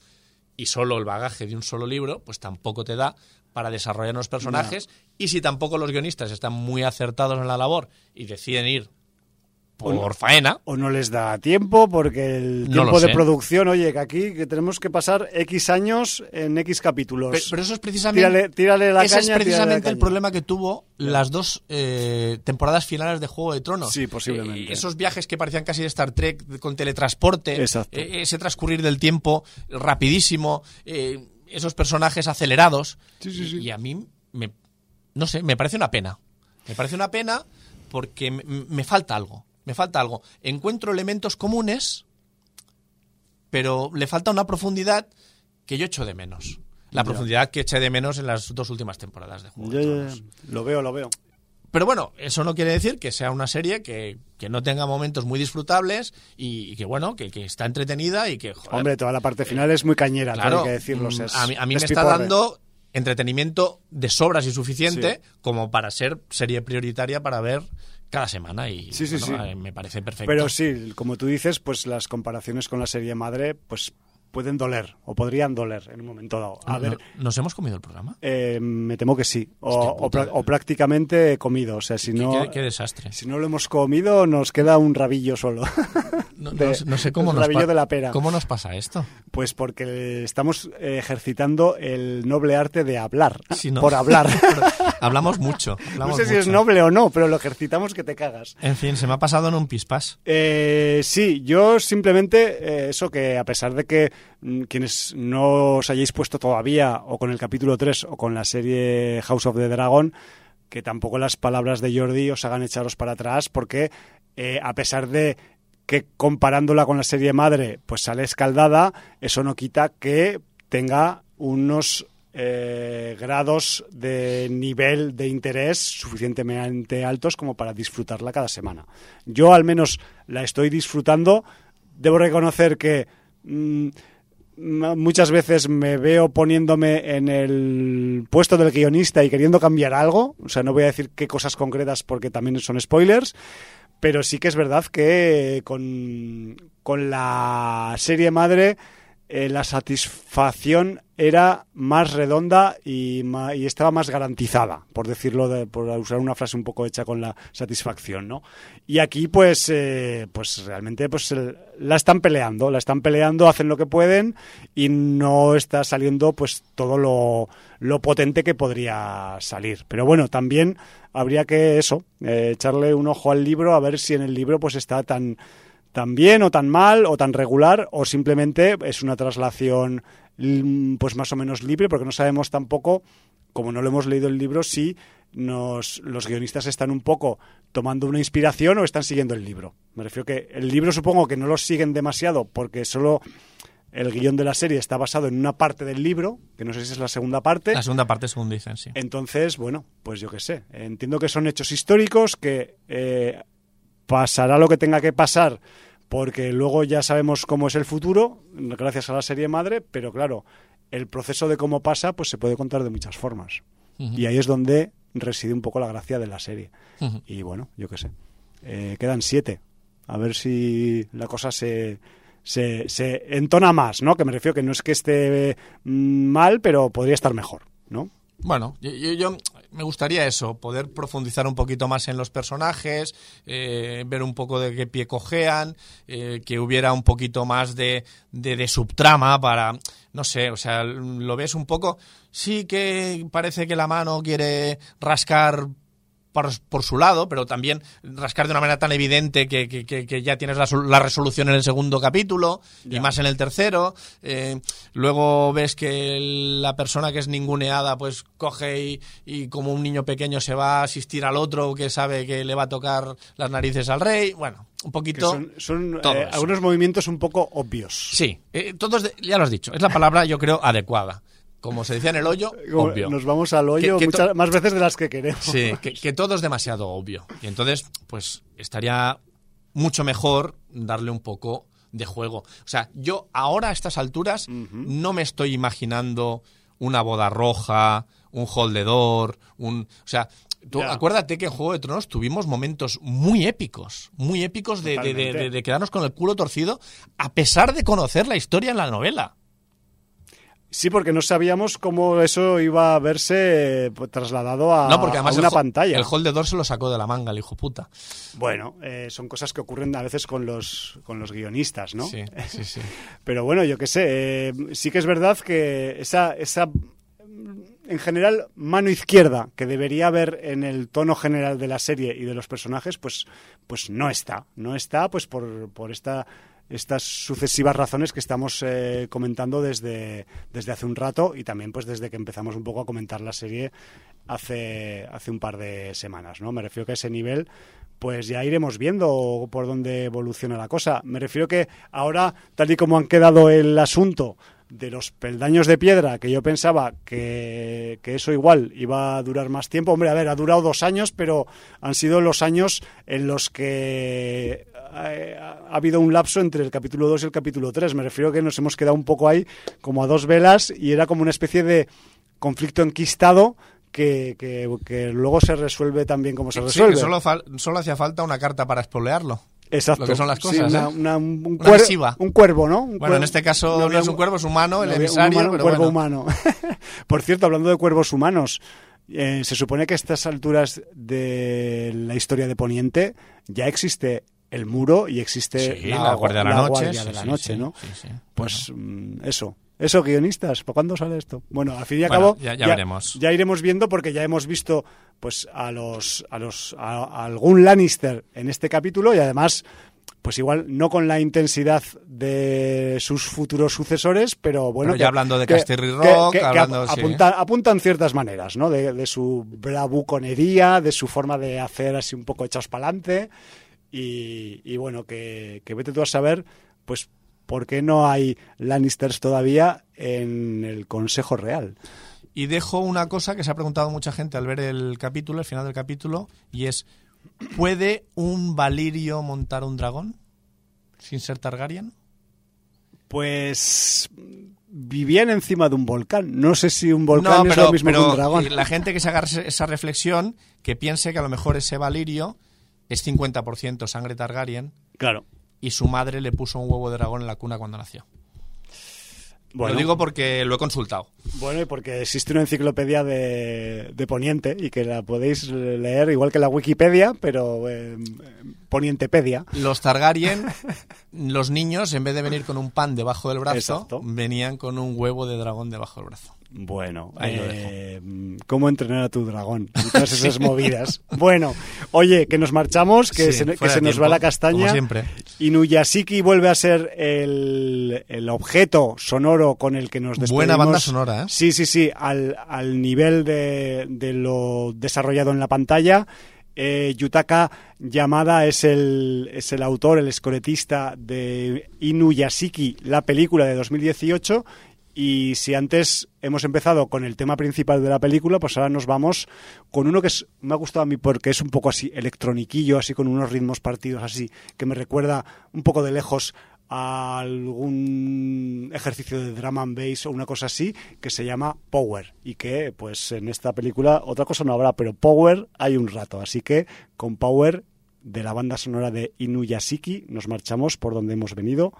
y solo el bagaje de un solo libro, pues tampoco te da para desarrollar unos personajes. Y si tampoco los guionistas están muy acertados en la labor y deciden ir por faena, O no les da tiempo porque el No tiempo de sé. producción, oye, que aquí que tenemos que pasar X años en X capítulos. Pe- Pero eso es precisamente, Tírale, tírale la ese caña, es precisamente el caña. problema que tuvo las dos eh, temporadas finales de Juego de Tronos. Sí, posiblemente. Eh, esos viajes que parecían casi de Star Trek con teletransporte, Exacto. eh, ese transcurrir del tiempo rapidísimo, eh, esos personajes acelerados. Sí, sí, sí. Y, y a mí, me, no sé, me parece una pena. Me parece una pena porque me, me falta algo. Me falta algo. Encuentro elementos comunes, pero le falta una profundidad que yo echo de menos. La Ya. profundidad que eché de menos en las dos últimas temporadas de Juego Ya, de ya, Tronos. ya. Lo veo, lo veo. Pero bueno, eso no quiere decir que sea una serie que, que no tenga momentos muy disfrutables y, y que bueno, que, que está entretenida y que joder, Hombre, toda la parte final es muy cañera, claro, hay que decirlo. mm, es a mí, a mí me está dando entretenimiento de sobras y suficiente Sí. como para ser serie prioritaria para ver cada semana y Sí, sí, bueno, sí. eh, me parece perfecto. Pero sí, como tú dices, pues las comparaciones con la serie madre, pues pueden doler, o podrían doler en un momento dado. A No- ver, no- ¿Nos hemos comido el programa? eh, me temo que sí. O, prácticamente comido. O sea, si Qué- no, qué, qué desastre. si no lo hemos comido, nos queda un rabillo solo. No, de- no sé- no sé cómo nos, rabillo de la pera. cómo nos pasa esto. Pues porque estamos ejercitando el noble arte de hablar. ¿no? Por hablar. Hablamos mucho. no sé si es noble o no, pero lo ejercitamos que te cagas. En fin, se me ha pasado en un pispás. Eh, sí, yo simplemente eh, eso que a pesar de que quienes no os hayáis puesto todavía o con el capítulo 3 o con la serie House of the Dragon, que tampoco las palabras de Jordi os hagan echaros para atrás porque eh, a pesar de que comparándola con la serie madre pues sale escaldada, eso no quita que tenga unos eh, grados de nivel de interés suficientemente altos como para disfrutarla cada semana. Yo al menos la estoy disfrutando. Debo reconocer que mm, muchas veces me veo poniéndome en el puesto del guionista y queriendo cambiar algo. O sea, no voy a decir qué cosas concretas porque también son spoilers. Pero sí que es verdad que con, con la serie madre eh, la satisfacción era más redonda y, y estaba más garantizada, por decirlo, de- por usar una frase un poco hecha con la satisfacción, ¿no? Y aquí, pues, eh, pues realmente, pues la están peleando, la están peleando, hacen lo que pueden y no está saliendo, pues, todo lo, lo potente que podría salir. Pero bueno, también habría que eso, eh, echarle un ojo al libro a ver si en el libro, pues, está tan tan bien o tan mal o tan regular o simplemente es una traslación mm, pues más o menos libre porque no sabemos tampoco como no lo hemos leído el libro si nos, los guionistas están un poco tomando una inspiración o están siguiendo el libro. Me refiero que el libro supongo que no lo siguen demasiado porque solo el guion de la serie está basado en una parte del libro, que no sé si es la segunda parte. La segunda parte, según dicen, sí. Entonces, bueno, pues yo qué sé. Entiendo que son hechos históricos, que eh, pasará lo que tenga que pasar, porque luego ya sabemos cómo es el futuro, gracias a la serie madre, pero claro, el proceso de cómo pasa, pues se puede contar de muchas formas. Y ahí es donde reside un poco la gracia de la serie. Y bueno, yo qué sé. Eh, quedan siete. A ver si la cosa se, se, se, entona más, ¿no? Que me refiero que no es que esté mm, mal, pero podría estar mejor, ¿no? Bueno, yo, yo, me gustaría eso, poder profundizar un poquito más en los personajes, eh, ver un poco de qué pie cojean, eh, que hubiera un poquito más de, de, de, subtrama para, no sé, o sea, lo ves un poco, sí que parece que la mano quiere rascar por, por, su lado, pero también rascar de una manera tan evidente que, que, que ya tienes la, la, resolución en el segundo capítulo y más en el tercero. Eh, luego ves que la persona que es ninguneada pues coge y, y, como un niño pequeño se va a asistir al otro que sabe que le va a tocar las narices al rey. Bueno, un poquito... son, son eh, algunos movimientos un poco obvios. Sí, eh, todos, de, ya lo has dicho, es la palabra yo creo adecuada como se decía en el hoyo, obvio. Nos vamos al hoyo que, que muchas, más veces de las que queremos. Sí, que, que, todo es demasiado obvio. Y entonces, pues estaría mucho mejor darle un poco de juego. O sea, yo ahora a estas alturas uh -huh. no me estoy imaginando una boda roja, un holdedor, un... O sea, Tú, yeah. acuérdate que en Juego de Tronos tuvimos momentos muy épicos, muy épicos de, de, de, de, quedarnos con el culo torcido, a pesar de conocer la historia en la novela. Sí, porque no sabíamos cómo eso iba a verse pues, trasladado a, no, porque además a una el, pantalla. El holdedor se lo sacó de la manga, el hijo puta. Bueno, eh, son cosas que ocurren a veces con los, con los guionistas, ¿no? Sí, sí, sí. Pero bueno, yo qué sé, eh, sí que es verdad que esa, esa, en general, mano izquierda que debería haber en el tono general de la serie y de los personajes, pues, pues no está. No está, pues por, por esta estas sucesivas razones que estamos eh, comentando desde, desde hace un rato y también pues desde que empezamos un poco a comentar la serie hace, hace un par de semanas, ¿no? Me refiero que a ese nivel pues ya iremos viendo por dónde evoluciona la cosa. Me refiero que ahora, tal y como han quedado el asunto de los peldaños de piedra, que yo pensaba que, que, eso igual iba a durar más tiempo. Hombre, a ver, ha durado dos años, pero han sido los años en los que ha, ha habido un lapso entre el capítulo 2 y el capítulo 3. Me refiero que nos hemos quedado un poco ahí como a dos velas y era como una especie de conflicto enquistado que, que, que, luego se resuelve también como se resuelve. Solo, solo, hacía falta una carta para espolearlo. Exacto. Lo que son las cosas. Sí, una, ¿eh? una, un, cuervo, ¿no? Un bueno, cuervo. en este caso no, no, es un cuervo, es humano, el emisario. Un, humano, pero cuervo bueno. humano. Por cierto, hablando de cuervos humanos, eh, se supone que a estas alturas de la historia de Poniente ya existe el muro y existe sí, la, la, guardia de la, la noche, de la noche ¿no? Pues bueno. eso. Eso, guionistas, ¿para cuándo sale esto? Bueno, al fin y al bueno, cabo, ya, ya, ya, veremos. Ya iremos viendo porque ya hemos visto pues a los a los a, a algún Lannister en este capítulo y además pues igual no con la intensidad de sus futuros sucesores, pero bueno. Pero ya que, hablando de Casterly Rock, que, que, hablando, apunta, sí. apuntan ciertas maneras, ¿no? De, de, su bravuconería, de su forma de hacer así un poco echados para adelante. Y, y, bueno, que, que vete tú a saber, pues, por qué no hay Lannisters todavía en el Consejo Real. Y dejo una cosa que se ha preguntado mucha gente al ver el capítulo, el final del capítulo, y es ¿Puede un Valirio montar un dragón sin ser Targaryen? Pues vivían encima de un volcán. No sé si un volcán no, pero, es lo mismo pero que un dragón. La gente que se haga esa reflexión, que piense que a lo mejor ese Valirio es 50% sangre Targaryen. Claro. Y su madre le puso un huevo de dragón en la cuna cuando nació. Bueno, lo digo porque lo he consultado. Bueno, y porque existe una enciclopedia de, de, Poniente y que la podéis leer igual que la Wikipedia, pero eh, Ponientepedia. Los Targaryen, los niños, en vez de venir con un pan debajo del brazo, Exacto. venían con un huevo de dragón debajo del brazo. Bueno, eh, ¿cómo entrenar a tu dragón? Y todas esas movidas. Bueno, oye, que nos marchamos, que sí, se, que se nos va la castaña. Como siempre. Inuyashiki vuelve a ser el, el objeto sonoro con el que nos despedimos. Buena banda sonora, ¿eh? Sí, sí, sí, al, al nivel de, de lo desarrollado en la pantalla. Eh, Yutaka Yamada es el, es el autor, el escoretista de Inuyashiki, la película de 2018. Y si antes hemos empezado con el tema principal de la película, pues ahora nos vamos con uno que es, me ha gustado a mí porque es un poco así electroniquillo, así con unos ritmos partidos así, que me recuerda un poco de lejos a algún ejercicio de drama and bass o una cosa así que se llama Power. Y que pues en esta película otra cosa no habrá, pero Power hay un rato, así que con Power de la banda sonora de Inuyashiki nos marchamos por donde hemos venido,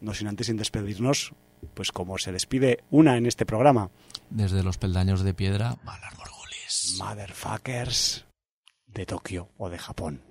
no sin antes sin despedirnos, pues como se despide una en este programa. Desde los peldaños de piedra, Valar Morgulis. Motherfuckers de Tokio o de Japón.